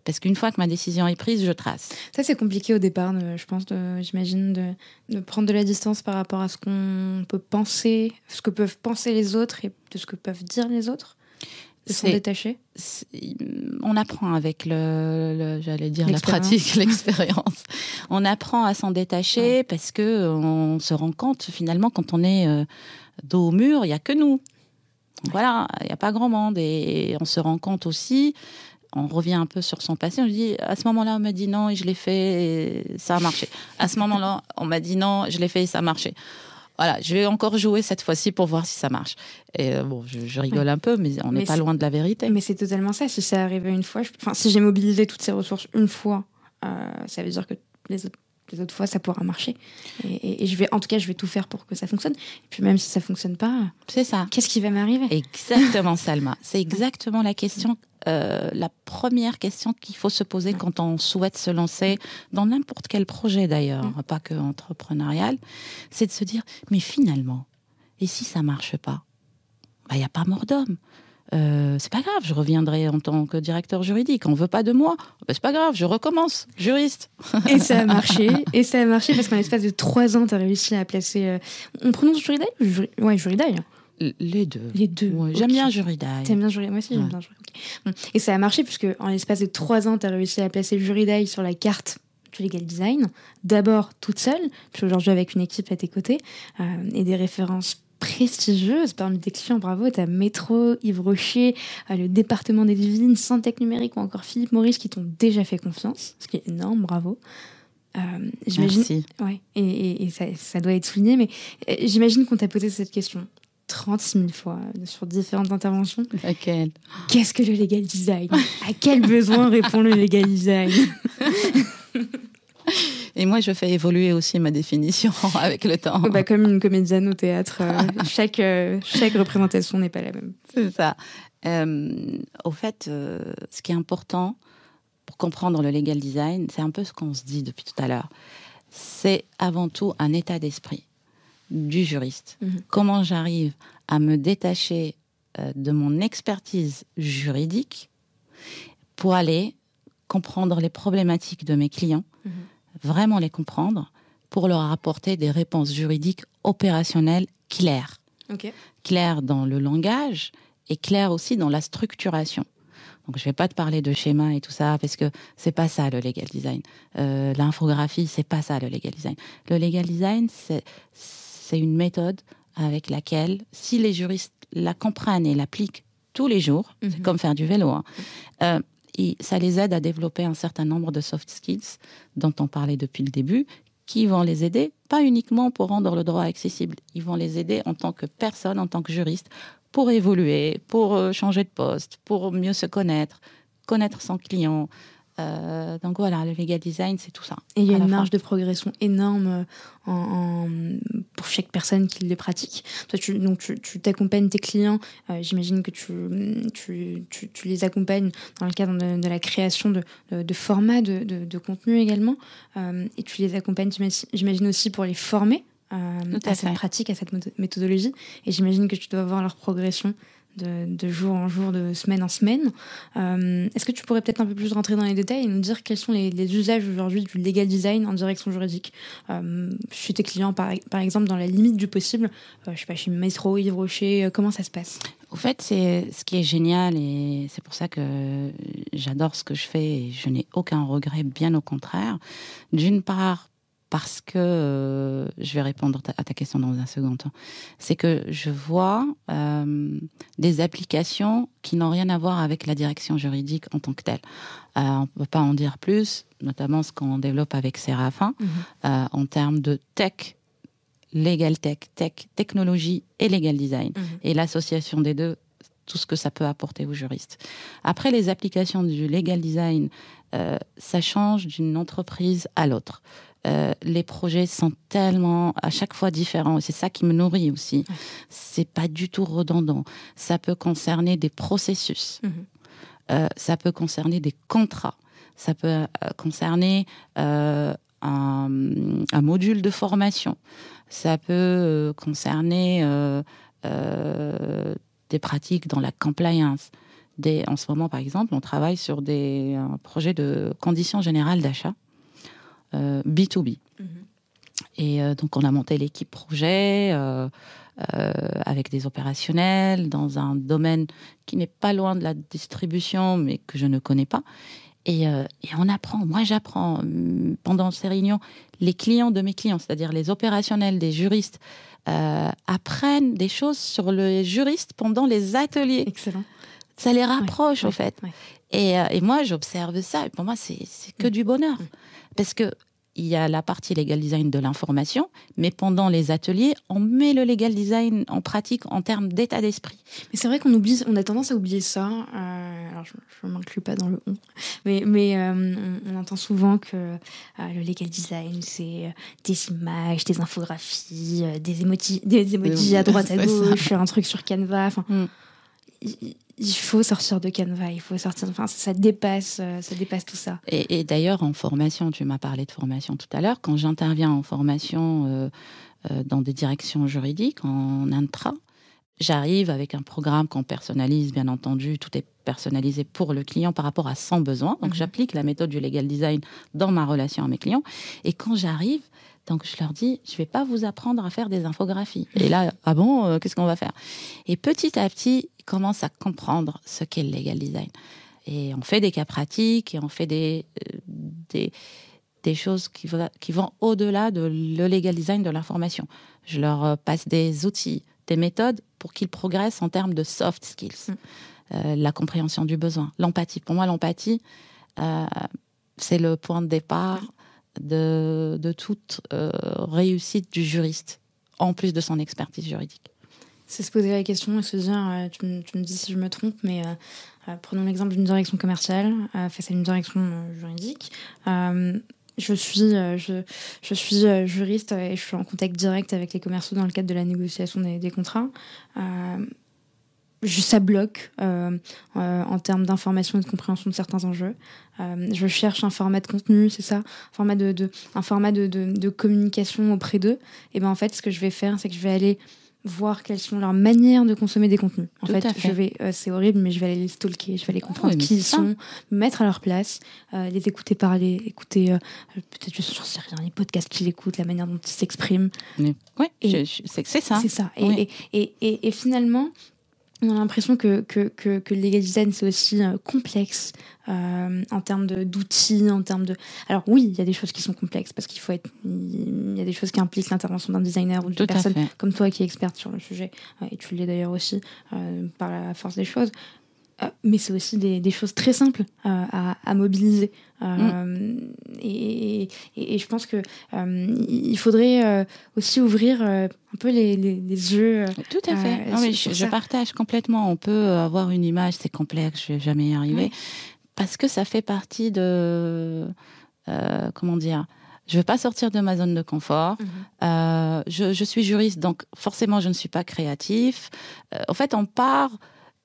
Parce qu'une fois que ma décision est prise, je trace. Ça, c'est compliqué au départ, je pense, j'imagine, de, de, prendre de la distance par rapport à ce qu'on peut penser, ce que peuvent penser les autres et de ce que peuvent dire les autres. De s'en détacher On apprend avec le, j'allais dire la pratique, (laughs) l'expérience. on apprend à s'en détacher parce que on se rend compte finalement quand on est euh, dos au mur, il y a que nous. Voilà, il n'y a pas grand monde et on se rend compte aussi on revient un peu sur son passé. On lui dit, à ce moment-là, on m'a dit non et je l'ai fait et ça a marché. À ce moment-là, on m'a dit non, je l'ai fait et ça a marché. Voilà, je vais encore jouer cette fois-ci pour voir si ça marche. Et euh, bon, je, rigole un peu, mais on n'est pas loin de la vérité. Mais c'est totalement ça. Si ça arrivé une fois, enfin, si j'ai mobilisé toutes ces ressources une fois, euh, ça veut dire que les autres les autres fois ça pourra marcher et, je vais en tout cas je vais tout faire pour que ça fonctionne et puis même si ça fonctionne pas c'est ça qu'est-ce qui va m'arriver? Exactement Salma c'est exactement la question euh, la première question qu'il faut se poser quand on souhaite se lancer dans n'importe quel projet d'ailleurs, mm. pas que entrepreneurial, c'est de se dire mais finalement, et si ça marche pas, il bah, n'y a pas mort d'homme. Euh, c'est pas grave, je reviendrai en tant que directeur juridique. On veut pas de moi, bah, c'est pas grave, je recommence, juriste. Et ça a marché, et ça a marché parce qu'en l'espace de trois ans, tu as réussi à placer. Euh, on prononce juridaille ou Ouais, juridaille. Les deux. Les deux. J'aime bien Juridaille. T'aimes bien Juridaille Moi aussi, j'aime bien Juridaille. Et ça a marché puisque en l'espace de trois ans, tu as réussi à placer Juridaille sur la carte du legal design. D'abord toute seule, puis aujourd'hui avec une équipe à tes côtés euh, et des références prestigieuses parmi tes clients. Bravo, tu as Métro, Yves Rocher, euh, le département des divines, Santec Numérique ou encore Philippe Maurice qui t'ont déjà fait confiance, ce qui est énorme, bravo. Euh, j'imagine. Ouais, et, et, ça, ça, doit être souligné, mais j'imagine qu'on t'a posé cette question. 36 000 fois sur différentes interventions. Laquelle? Qu'est-ce que le legal design? À quel besoin répond le legal design? (laughs) Et moi, je fais évoluer aussi ma définition (laughs) avec le temps. Bah, comme une comédienne au théâtre, euh, (laughs) chaque, euh, chaque représentation n'est pas la même. C'est ça. Euh, au fait, ce qui est important pour comprendre le legal design, c'est un peu ce qu'on se dit depuis tout à l'heure. C'est avant tout un état d'esprit du juriste. Mhm. Comment j'arrive à me détacher euh, de mon expertise juridique pour aller comprendre les problématiques de mes clients, mhm. vraiment les comprendre, pour leur apporter des réponses juridiques opérationnelles claires. Claires dans le langage et claires aussi dans la structuration. Donc je vais pas te parler de schéma et tout ça parce que c'est pas ça le legal design. Euh, L'infographie c'est pas ça le legal design. Le legal design c'est c'est une méthode avec laquelle, si les juristes la comprennent et l'appliquent tous les jours, c'est mhm. comme faire du vélo, hein, euh, et ça les aide à développer un certain nombre de soft skills dont on parlait depuis le début, qui vont les aider, pas uniquement pour rendre le droit accessible, ils vont les aider en tant que personne, en tant que juriste, pour évoluer, pour euh, changer de poste, pour mieux se connaître, connaître son client, euh, donc voilà, le legal design, c'est tout ça. Et il y a une marge de progression énorme en, pour chaque personne qui le pratique. Toi, tu, donc tu t'accompagnes tes clients. Euh, j'imagine que tu, tu, tu, les accompagnes dans le cadre de, la création de, de, formats de, de, contenu également. Euh, et tu les accompagnes, j'imagine aussi pour les former. à, à cette pratique, à cette méthodologie. Et j'imagine que tu dois voir leur progression de, jour en jour, de semaine en semaine. Euh, est-ce que tu pourrais peut-être un peu plus rentrer dans les détails et nous dire quels sont les, usages aujourd'hui du legal design en direction juridique euh, Chez tes clients, par, exemple, dans la limite du possible, euh, je sais pas, chez Maestro, Yves Rocher, comment ça se passe? Au fait, c'est ce qui est génial et c'est pour ça que j'adore ce que je fais et je n'ai aucun regret, bien au contraire. D'une part, parce que euh, je vais répondre à ta question dans un second temps. C'est que je vois euh, des applications qui n'ont rien à voir avec la direction juridique en tant que telle. Euh, on ne peut pas en dire plus, notamment ce qu'on développe avec Séraphin mhm. en termes de tech, legal tech, tech, technologie et legal design. Mhm. Et l'association des deux, tout ce que ça peut apporter aux juristes. Après, les applications du legal design, ça change d'une entreprise à l'autre. Euh, les projets sont tellement à chaque fois différents. C'est ça qui me nourrit aussi. C'est pas du tout redondant. Ça peut concerner des processus. Mhm. Euh, ça peut concerner des contrats. Ça peut euh, concerner un un, un module de formation. Ça peut concerner des pratiques dans la compliance. Des, en ce moment, par exemple, on travaille sur des un projet de conditions générales d'achat euh, B2B. Et euh, donc, on a monté l'équipe projet euh, avec des opérationnels dans un domaine qui n'est pas loin de la distribution, mais que je ne connais pas. Et, euh, et on apprend, moi j'apprends hum, pendant ces réunions, les clients de mes clients, c'est-à-dire les opérationnels, des juristes, euh, apprennent des choses sur le juriste pendant les ateliers. Excellent. Ça les rapproche, Ouais, au fait. ouais. Et, et moi, j'observe ça. Et pour moi, c'est que Mm. du bonheur. Parce que il y a la partie legal design de l'information, mais pendant les ateliers, on met le legal design en pratique en termes d'état d'esprit. Mais c'est vrai qu'on oublie, on a tendance à oublier ça. Euh, alors je ne m'inclus pas dans le on, mais, mais euh, on, on entend souvent que euh, le legal design c'est des images, des infographies, des emojis, des emojis à droite à gauche, un truc sur Canva. Enfin, Mm. Il, faut sortir de Canva, il faut sortir. Enfin, ça, dépasse, euh, ça dépasse tout ça. Et, et d'ailleurs, en formation, tu m'as parlé de formation tout à l'heure, quand j'interviens en formation euh, euh, dans des directions juridiques, en intra, j'arrive avec un programme qu'on personnalise, bien entendu, tout est personnalisé pour le client par rapport à son besoin. Donc Mhm. j'applique la méthode du legal design dans ma relation à mes clients. Et quand j'arrive, donc je leur dis, je vais pas vous apprendre à faire des infographies. Et là, ah bon, euh, qu'est-ce qu'on va faire? Et petit à petit, ils commencent à comprendre ce qu'est le legal design. Et on fait des cas pratiques et on fait des, euh, des, des choses qui, va- qui vont au-delà de le legal design de l'information. Je leur euh, passe des outils, des méthodes pour qu'ils progressent en termes de soft skills. Mm. Euh, la compréhension du besoin, l'empathie. Pour moi, l'empathie, euh, c'est le point de départ de, de toute euh, réussite du juriste, en plus de son expertise juridique. C'est se poser la question et se dire, euh, tu, me- dis si je me trompe, mais euh, euh, prenons l'exemple d'une direction commerciale face à une direction juridique. Je suis, je, je suis juriste et je suis en contact direct avec les commerciaux dans le cadre de la négociation des, contrats. Ça bloque en termes d'information et de compréhension de certains enjeux. Je cherche un format de contenu, c'est ça, un format de, un format de communication auprès d'eux. Et ben en fait, ce que je vais faire, c'est que je vais aller voir quelles sont leurs manières de consommer des contenus. En fait, je vais, euh, c'est horrible, mais je vais aller les stalker, je vais aller comprendre oui, mais qui ils sont, me mettre à leur place, euh, les écouter parler, écouter euh, peut-être, je sais rien, les podcasts qu'ils écoutent, la manière dont ils s'expriment. Oui, Et- c'est c'est ça. C'est ça. Et, Oui. et, et, et, et finalement, on a l'impression que, que, que, que le legal design, c'est aussi euh, complexe euh, en termes de- d'outils, en termes de... Alors oui, il y a des choses qui sont complexes parce qu'il faut être... Il y a des choses qui impliquent l'intervention d'un designer ou d'une Tout à personne fait. comme toi qui est experte sur le sujet, euh, et tu l'es d'ailleurs aussi euh, par la force des choses. Euh, mais c'est aussi des, des choses très simples euh, à, à mobiliser. Euh, et, et, et je pense que euh, il faudrait aussi ouvrir un peu les, les, les yeux. Tout à fait. Non, mais je, partage complètement. On peut avoir une image, c'est complexe, je vais jamais y arriver. Parce que ça fait partie de. euh, comment dire Je veux pas sortir de ma zone de confort. Euh, je, je suis juriste, donc forcément, je ne suis pas créatif. Euh, en fait, on part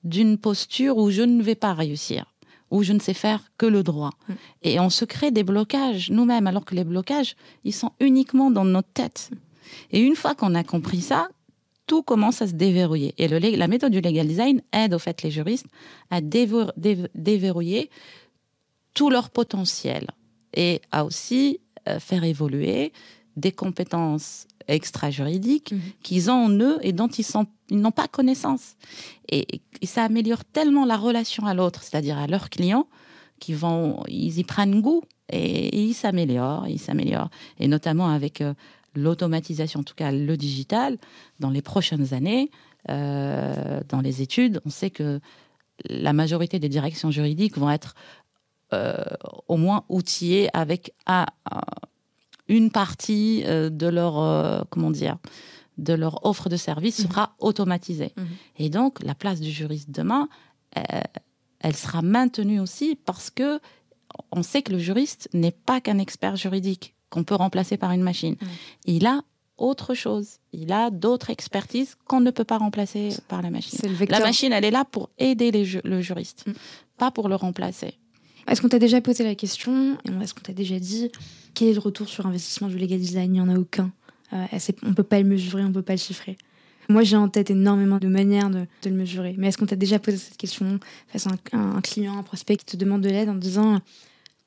d'une posture où je ne vais pas réussir, où je ne sais faire que le droit. Mm. Et on se crée des blocages nous-mêmes, alors que les blocages, ils sont uniquement dans notre tête. Et une fois qu'on a compris ça, tout commence à se déverrouiller. Et le, la méthode du legal design aide au fait les juristes à déverrouiller tout leur potentiel et à aussi euh, faire évoluer des compétences extra-juridiques Mhm. qu'ils ont en eux et dont ils n'ont pas connaissance. Et, et ça améliore tellement la relation à l'autre, c'est-à-dire à leurs clients, qu'ils vont, ils y prennent goût et, et ils s'améliorent, ils s'améliorent. Et notamment avec euh, l'automatisation, en tout cas le digital, dans les prochaines années, euh, dans les études, on sait que la majorité des directions juridiques vont être euh, au moins outillées avec un- un- une partie euh, de leur euh, comment dire de leur offre de service Mhm. sera automatisée. Mhm. Et donc la place du juriste demain, euh, elle sera maintenue aussi parce que on sait que le juriste n'est pas qu'un expert juridique qu'on peut remplacer par une machine. Mhm. Il a autre chose. Il a d'autres expertises qu'on ne peut pas remplacer par la machine. La machine, elle est là pour aider les ju- le juriste, pas pour le remplacer. Est-ce qu'on t'a déjà posé la question est-ce qu'on t'a déjà dit quel est le retour sur investissement du legal design? Il n'y en a aucun. Euh, on ne peut pas le mesurer, on ne peut pas le chiffrer. Moi, j'ai en tête énormément de manières de, le mesurer. Mais est-ce qu'on t'a déjà posé cette question face à un, client, un prospect qui te demande de l'aide en disant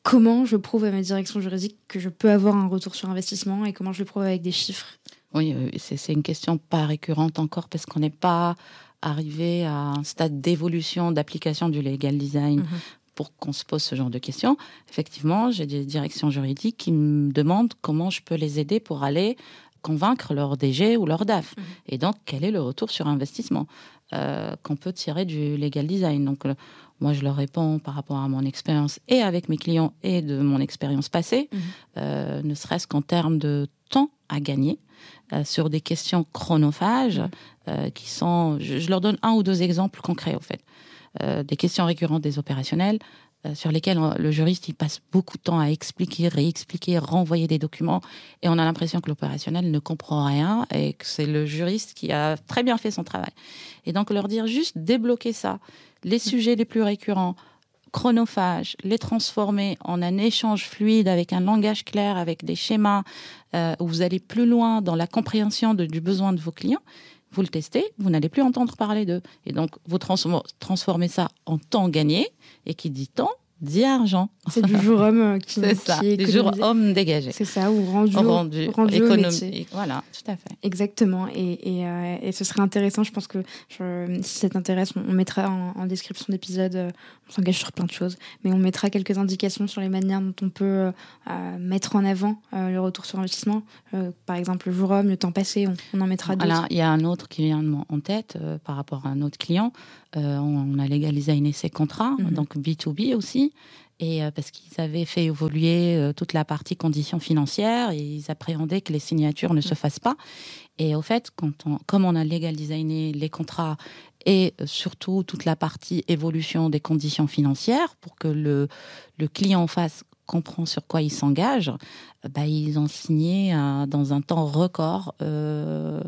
comment je prouve à ma direction juridique que je peux avoir un retour sur investissement et comment je le prouve avec des chiffres? Oui, euh, c'est une question pas récurrente encore parce qu'on n'est pas arrivé à un stade d'évolution d'application du legal design. Mhm. Pour qu'on se pose ce genre de questions, effectivement, j'ai des directions juridiques qui me demandent comment je peux les aider pour aller convaincre leur DG ou leur DAF. Mhm. Et donc, quel est le retour sur investissement euh, qu'on peut tirer du legal design Donc, moi, je leur réponds par rapport à mon expérience et avec mes clients et de mon expérience passée, mhm. euh, ne serait-ce qu'en termes de temps à gagner euh, sur des questions chronophages qui sont. Je, je, leur donne un ou deux exemples concrets, au fait. Des questions récurrentes des opérationnels. Euh, sur lesquels euh, le juriste il passe beaucoup de temps à expliquer, réexpliquer, renvoyer des documents, et on a l'impression que l'opérationnel ne comprend rien et que c'est le juriste qui a très bien fait son travail. Et donc leur dire juste débloquer ça, les mm. sujets les plus récurrents, chronophages, les transformer en un échange fluide avec un langage clair, avec des schémas euh, où vous allez plus loin dans la compréhension du besoin de vos clients vous le testez, vous n'allez plus entendre parler d'eux. Et donc, vous transformez ça en temps gagné. Et qui dit temps, dit argent. C'est du jour homme euh, (laughs) qui, c'est ça, du jour homme dégagé. C'est ça, ou rendu, rendu, rendu économique. Voilà, tout à fait. Exactement. Et, et, euh, et, ce serait intéressant, je pense que je, si ça t'intéresse, on, mettra en, description d'épisode, euh, on s'engage sur plein de choses, mais on mettra quelques indications sur les manières dont on peut mettre en avant le retour sur investissement. par exemple, le jour homme, le temps passé, on, en mettra d'autres. Il y a un autre qui vient en tête par rapport à un autre client. On a légalisé ses contrats, mhm. donc B2B aussi et euh, parce qu'ils avaient fait évoluer euh, toute la partie conditions financières et ils appréhendaient que les signatures ne se fassent pas. Et au fait, quand on, comme on a légal designé les contrats et euh, surtout toute la partie évolution des conditions financières pour que le, le client en face comprend sur quoi il s'engage, bah, ils ont signé dans un temps record euh,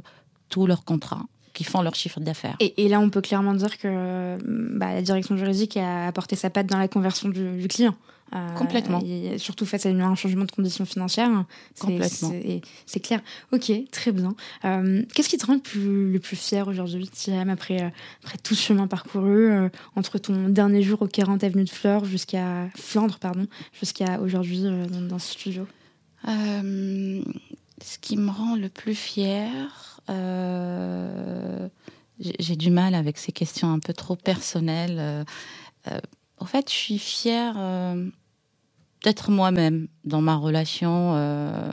tous leurs contrats qui font leur chiffre d'affaires. Et, là, on peut clairement dire que bah, la direction juridique a apporté sa patte dans la conversion du, client. Euh, Complètement. surtout face à un changement de conditions financières. Complètement. C'est clair. Ok, très bien. Euh, qu'est-ce qui te rend le plus, le plus fier aujourd'hui, Thierry, après, euh, après tout ce chemin parcouru, entre ton dernier jour au 40 Avenue de Fleurs jusqu'à Flandre, pardon, jusqu'à aujourd'hui dans, dans, ce studio? Ce qui me rend le plus fier, euh, j'ai du mal avec ces questions un peu trop personnelles. Euh, euh, en fait, je suis fière d'être moi-même dans ma relation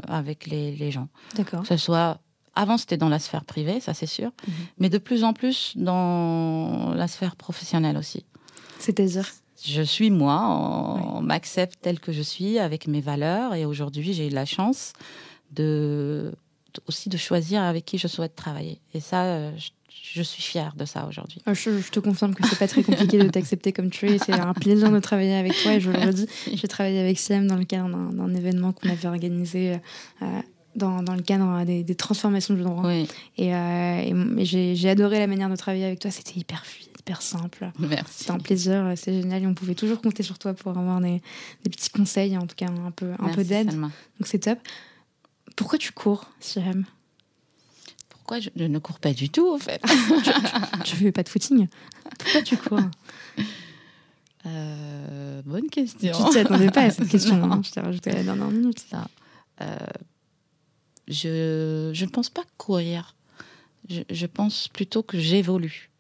avec les, gens. D'accord. Que ce soit avant, c'était dans la sphère privée, ça c'est sûr, mhm. mais de plus en plus dans la sphère professionnelle aussi. C'est-à-dire? Je suis moi, on, m'accepte tel que je suis, avec mes valeurs, et aujourd'hui j'ai eu la chance de aussi de choisir avec qui je souhaite travailler. Et ça, euh, je, suis fière de ça aujourd'hui. Ah, je, te confirme que c'est pas très compliqué de t'accepter comme tu es. C'est un plaisir de travailler avec toi. Et je le redis, j'ai travaillé avec Siam dans le cadre d'un événement qu'on avait organisé. Euh, dans, dans, le cadre des, transformations du droit. Oui. Et, euh, et, j'ai adoré la manière de travailler avec toi. C'était hyper fluide, hyper simple. Merci. C'était un plaisir, c'est génial. Et on pouvait toujours compter sur toi pour avoir des, des petits conseils, en tout cas un peu, un peu d'aide. Donc c'est top. Pourquoi tu cours, Sirem? Pourquoi je, ne cours pas du tout, en fait? (laughs) Tu, ne fais pas de footing? Pourquoi tu cours? Euh, Bonne question. Tu t'attendais pas à cette (laughs) question. Hein. Je t'ai rajouté la dernière minute. Euh, je, je ne pense pas courir. Je, je pense plutôt que j'évolue.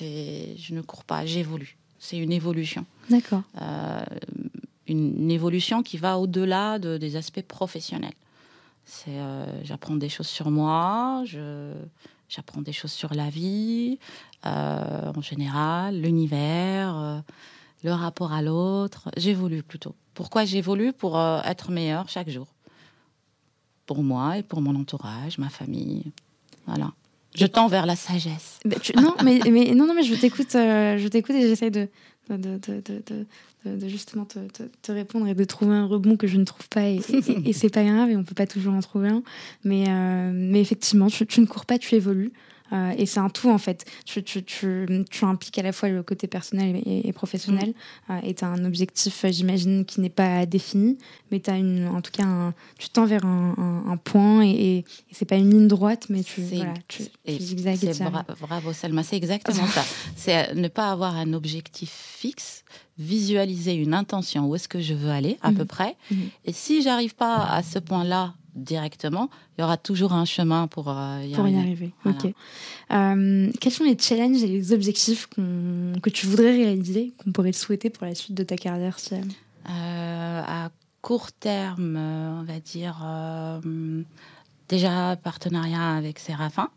Je ne cours pas, j'évolue. C'est une évolution. D'accord. Euh, une, évolution qui va au-delà de, des aspects professionnels. C'est, euh, j'apprends des choses sur moi, je, j'apprends des choses sur la vie, euh, en général, l'univers, euh, le rapport à l'autre. J'évolue plutôt. Pourquoi j'évolue? Pour être meilleur chaque jour. Pour moi et pour mon entourage, ma famille. Voilà. Je tends vers la sagesse. non, mais, mais, non, non, mais je t'écoute, je t'écoute et de, de, justement te, te, répondre et de trouver un rebond que je ne trouve pas. Et, c'est pas grave, et on peut pas toujours en trouver un. Mais, euh, mais effectivement, tu, ne cours pas, tu évolues. Euh, et c'est un tout, en fait. Tu, tu, tu, tu, impliques à la fois le côté personnel et, professionnel. Mm. Euh, et tu as un objectif, j'imagine, qui n'est pas défini, mais tu as une, en tout cas, un, tu tends vers un, un, point et, et, c'est pas une ligne droite, mais tu, voilà, tu, zigzagues. bravo, Selma, c'est exactement ça. (laughs) C'est ne pas avoir un objectif fixe, visualiser une intention, où est-ce que je veux aller à mm. peu près. Mm. Et si j'arrive pas à ce point-là, directement, il y aura toujours un chemin pour euh, y pour arriver. Y arriver. Ok. Euh, quels sont les challenges et les objectifs que tu voudrais réaliser, qu'on pourrait te souhaiter pour la suite de ta carrière, euh, À court terme, on va dire déjà partenariat avec Séraphin.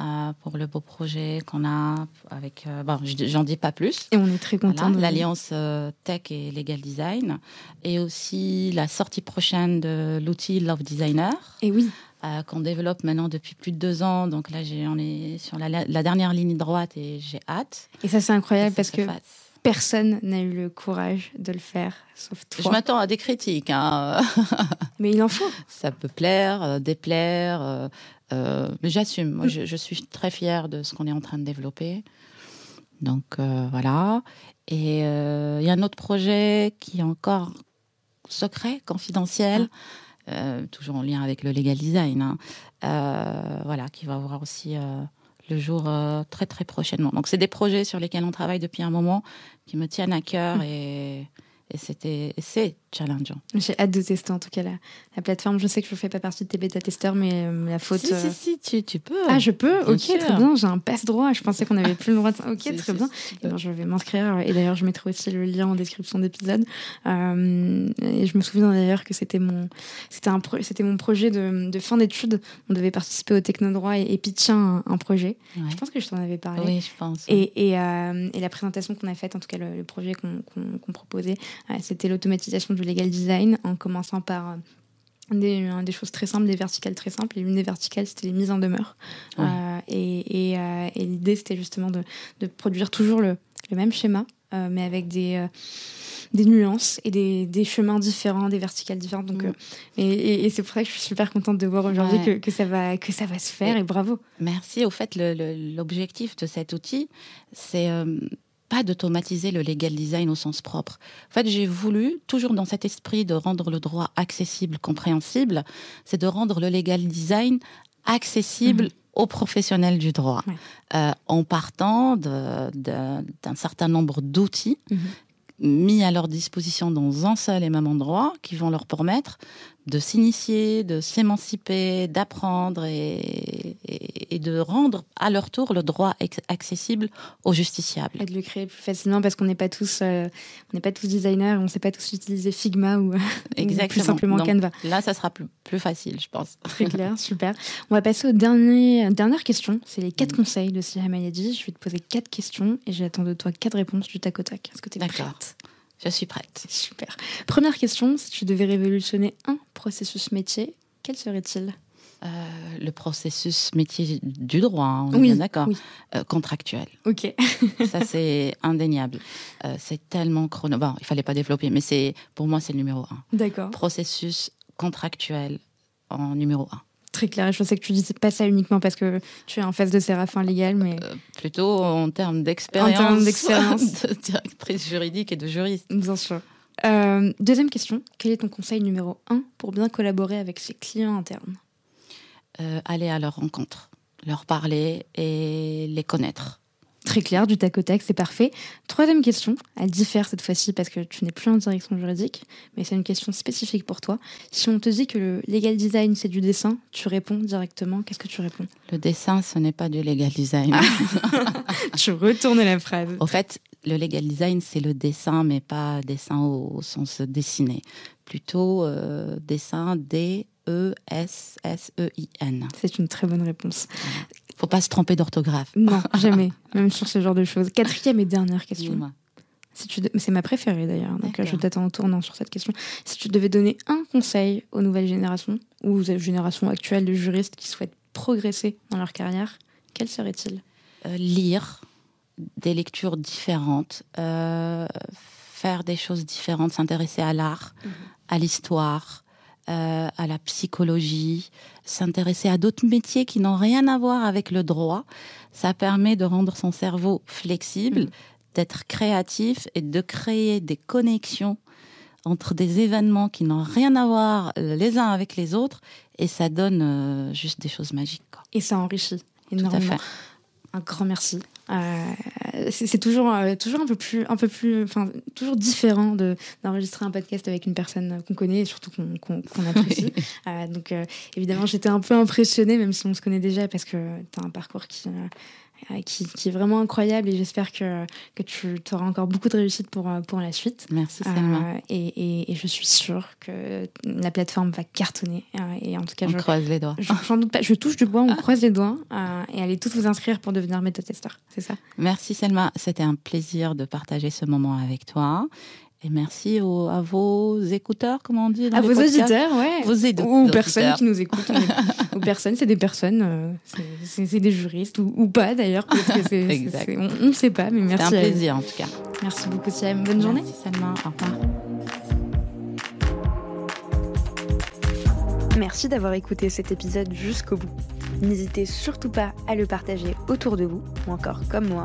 Euh, pour le beau projet qu'on a avec. Euh, bon, j'en dis pas plus. Et on est très content. L'alliance euh, tech et legal design, et aussi la sortie prochaine de l'outil Love Designer. Et oui. qu'on développe maintenant depuis plus de deux ans. Donc là, on est sur la, dernière ligne droite et j'ai hâte. Et ça, c'est incroyable parce que personne n'a eu le courage de le faire, sauf toi. Je m'attends à des critiques. Hein. (laughs) Mais il en faut. Ça peut plaire, euh, déplaire, euh, euh, mais j'assume. Moi, je, suis très fière de ce qu'on est en train de développer. Donc voilà. Et il y a un autre projet qui est encore secret, confidentiel. toujours en lien avec le legal design, hein. voilà, qui va avoir aussi le jour euh, très très prochainement. Donc c'est des projets sur lesquels on travaille depuis un moment qui me tiennent à cœur mmh. et et c'était, c'est challengeant. J'ai hâte de tester en tout cas la, la, plateforme. Je sais que je ne fais pas partie de tes bêta-testeurs, mais euh, la faute. Si, si, si, tu, tu, peux. Ah, je peux Ok, très bien. J'ai un passe-droit. Je pensais qu'on avait plus le droit de. Ok, (laughs) très bien. Et ben, je vais m'inscrire. Et d'ailleurs, je mettrai aussi le lien en description d'épisode. Euh, et je me souviens d'ailleurs que c'était mon, c'était un c'était mon projet de, de fin d'études. On devait participer au Technodroit et, et pitcher un, un projet. Je pense que je t'en avais parlé. Oui, je pense. Et, et, euh, et la présentation qu'on a faite, en tout cas le, projet qu'on qu'on proposait, c'était l'automatisation du legal design en commençant par euh, des, des, choses très simples, des verticales très simples. Et une des verticales, c'était les mises en demeure. Euh, et, euh, et, l'idée, c'était justement de, de, produire toujours le, le même schéma, mais avec des, des nuances et des, des, chemins différents, des verticales différentes. Donc, et, c'est pour ça que je suis super contente de voir aujourd'hui que, que, ça va, que ça va se faire. Et, bravo. Merci. Au fait, l'objectif de cet outil, c'est pas d'automatiser le legal design au sens propre. En fait, j'ai voulu, toujours dans cet esprit de rendre le droit accessible, compréhensible, c'est de rendre le legal design accessible mhm. aux professionnels du droit, euh, en partant d'un certain nombre d'outils mhm. mis à leur disposition dans un seul et même endroit qui vont leur permettre de s'initier, de s'émanciper, d'apprendre et, et, de rendre à leur tour le droit accessible aux justiciables. Et de le créer plus facilement parce qu'on n'est pas tous, euh, on n'est pas tous designers, on ne sait pas tous utiliser Figma ou, (laughs) plus simplement Canva. Là, ça sera plus, plus, facile, je pense. Très (laughs) clair, super. On va passer aux dernières, dernières questions. C'est les quatre mm. conseils de Sylvia Mayadi. Je vais te poser quatre questions et j'attends de toi quatre réponses du tac au tac. Est-ce que tu es prête? Je suis prête. Super. Première question, si tu devais révolutionner un processus métier, quel serait-il? Euh, le processus métier du droit, hein, on est bien d'accord, euh, contractuel. Ok. Ça (laughs) c'est indéniable. Euh, c'est tellement chrono. Bon, il fallait pas développer, mais c'est pour moi c'est le numéro un. D'accord. Processus contractuel en numéro un. Très clair. Je sais que tu dis pas ça uniquement parce que tu es en face de Séraphin légal, mais euh, plutôt en termes d'expérience, en termes d'expérience (laughs) de directrice juridique et de juriste. Bien sûr. Euh, deuxième question. Quel est ton conseil numéro un pour bien collaborer avec ses clients internes? Euh, Aller à leur rencontre, leur parler et les connaître. Très clair, du tac au tac, c'est parfait. Troisième question, elle diffère cette fois-ci parce que tu n'es plus en direction juridique, mais c'est une question spécifique pour toi. Si on te dit que le legal design c'est du dessin, tu réponds directement, qu'est-ce que tu réponds? Le dessin, ce n'est pas du legal design. (laughs) tu retournes la phrase. Au fait, le legal design, c'est le dessin, mais pas dessin au, sens dessiné. Plutôt euh, dessin D-E-S-S-E-I-N. C'est une très bonne réponse faut pas se tromper d'orthographe. Non, (laughs) jamais, même sur ce genre de choses. Quatrième et dernière question. Si tu C'est ma préférée d'ailleurs, donc je t'attends en tournant sur cette question. Si tu devais donner un conseil aux nouvelles générations ou aux générations actuelles de juristes qui souhaitent progresser dans leur carrière, quel serait-il? Euh, Lire des lectures différentes, euh, faire des choses différentes, s'intéresser à l'art, mhm. à l'histoire, euh, à la psychologie, s'intéresser à d'autres métiers qui n'ont rien à voir avec le droit. Ça permet de rendre son cerveau flexible, mm. d'être créatif et de créer des connexions entre des événements qui n'ont rien à voir les uns avec les autres et ça donne euh, juste des choses magiques. Et ça enrichit énormément. Un grand merci. Euh, c'est toujours, euh, toujours un peu plus, un peu plus, enfin, toujours différent de d'enregistrer un podcast avec une personne qu'on connaît et surtout qu'on apprécie. (laughs) donc, évidemment, j'étais un peu impressionnée, même si on se connaît déjà, parce que tu as un parcours qui, euh, qui, est vraiment incroyable et j'espère que, que tu auras encore beaucoup de réussite pour, euh, pour la suite. Merci Selma. Euh, et, et, je suis sûre que la plateforme va cartonner. et en tout cas, on je croise les doigts. Je, doute pas, je touche du bois, on croise les doigts et allez tous vous inscrire pour devenir méthode testeur. C'est ça? Merci Selma, c'était un plaisir de partager ce moment avec toi. Et merci à vos écouteurs, comment on dit À vos auditeurs, ouais. Vos ou personnes qui nous écoutent. (laughs) ou personnes, c'est des personnes, euh, c'est des juristes ou, pas d'ailleurs. on ne sait pas, mais merci. C'est un plaisir en tout cas. Merci beaucoup, Siam. Bonne journée. Merci, Salma. Au revoir. Merci d'avoir écouté cet épisode jusqu'au bout. N'hésitez surtout pas à le partager autour de vous, ou encore comme moi,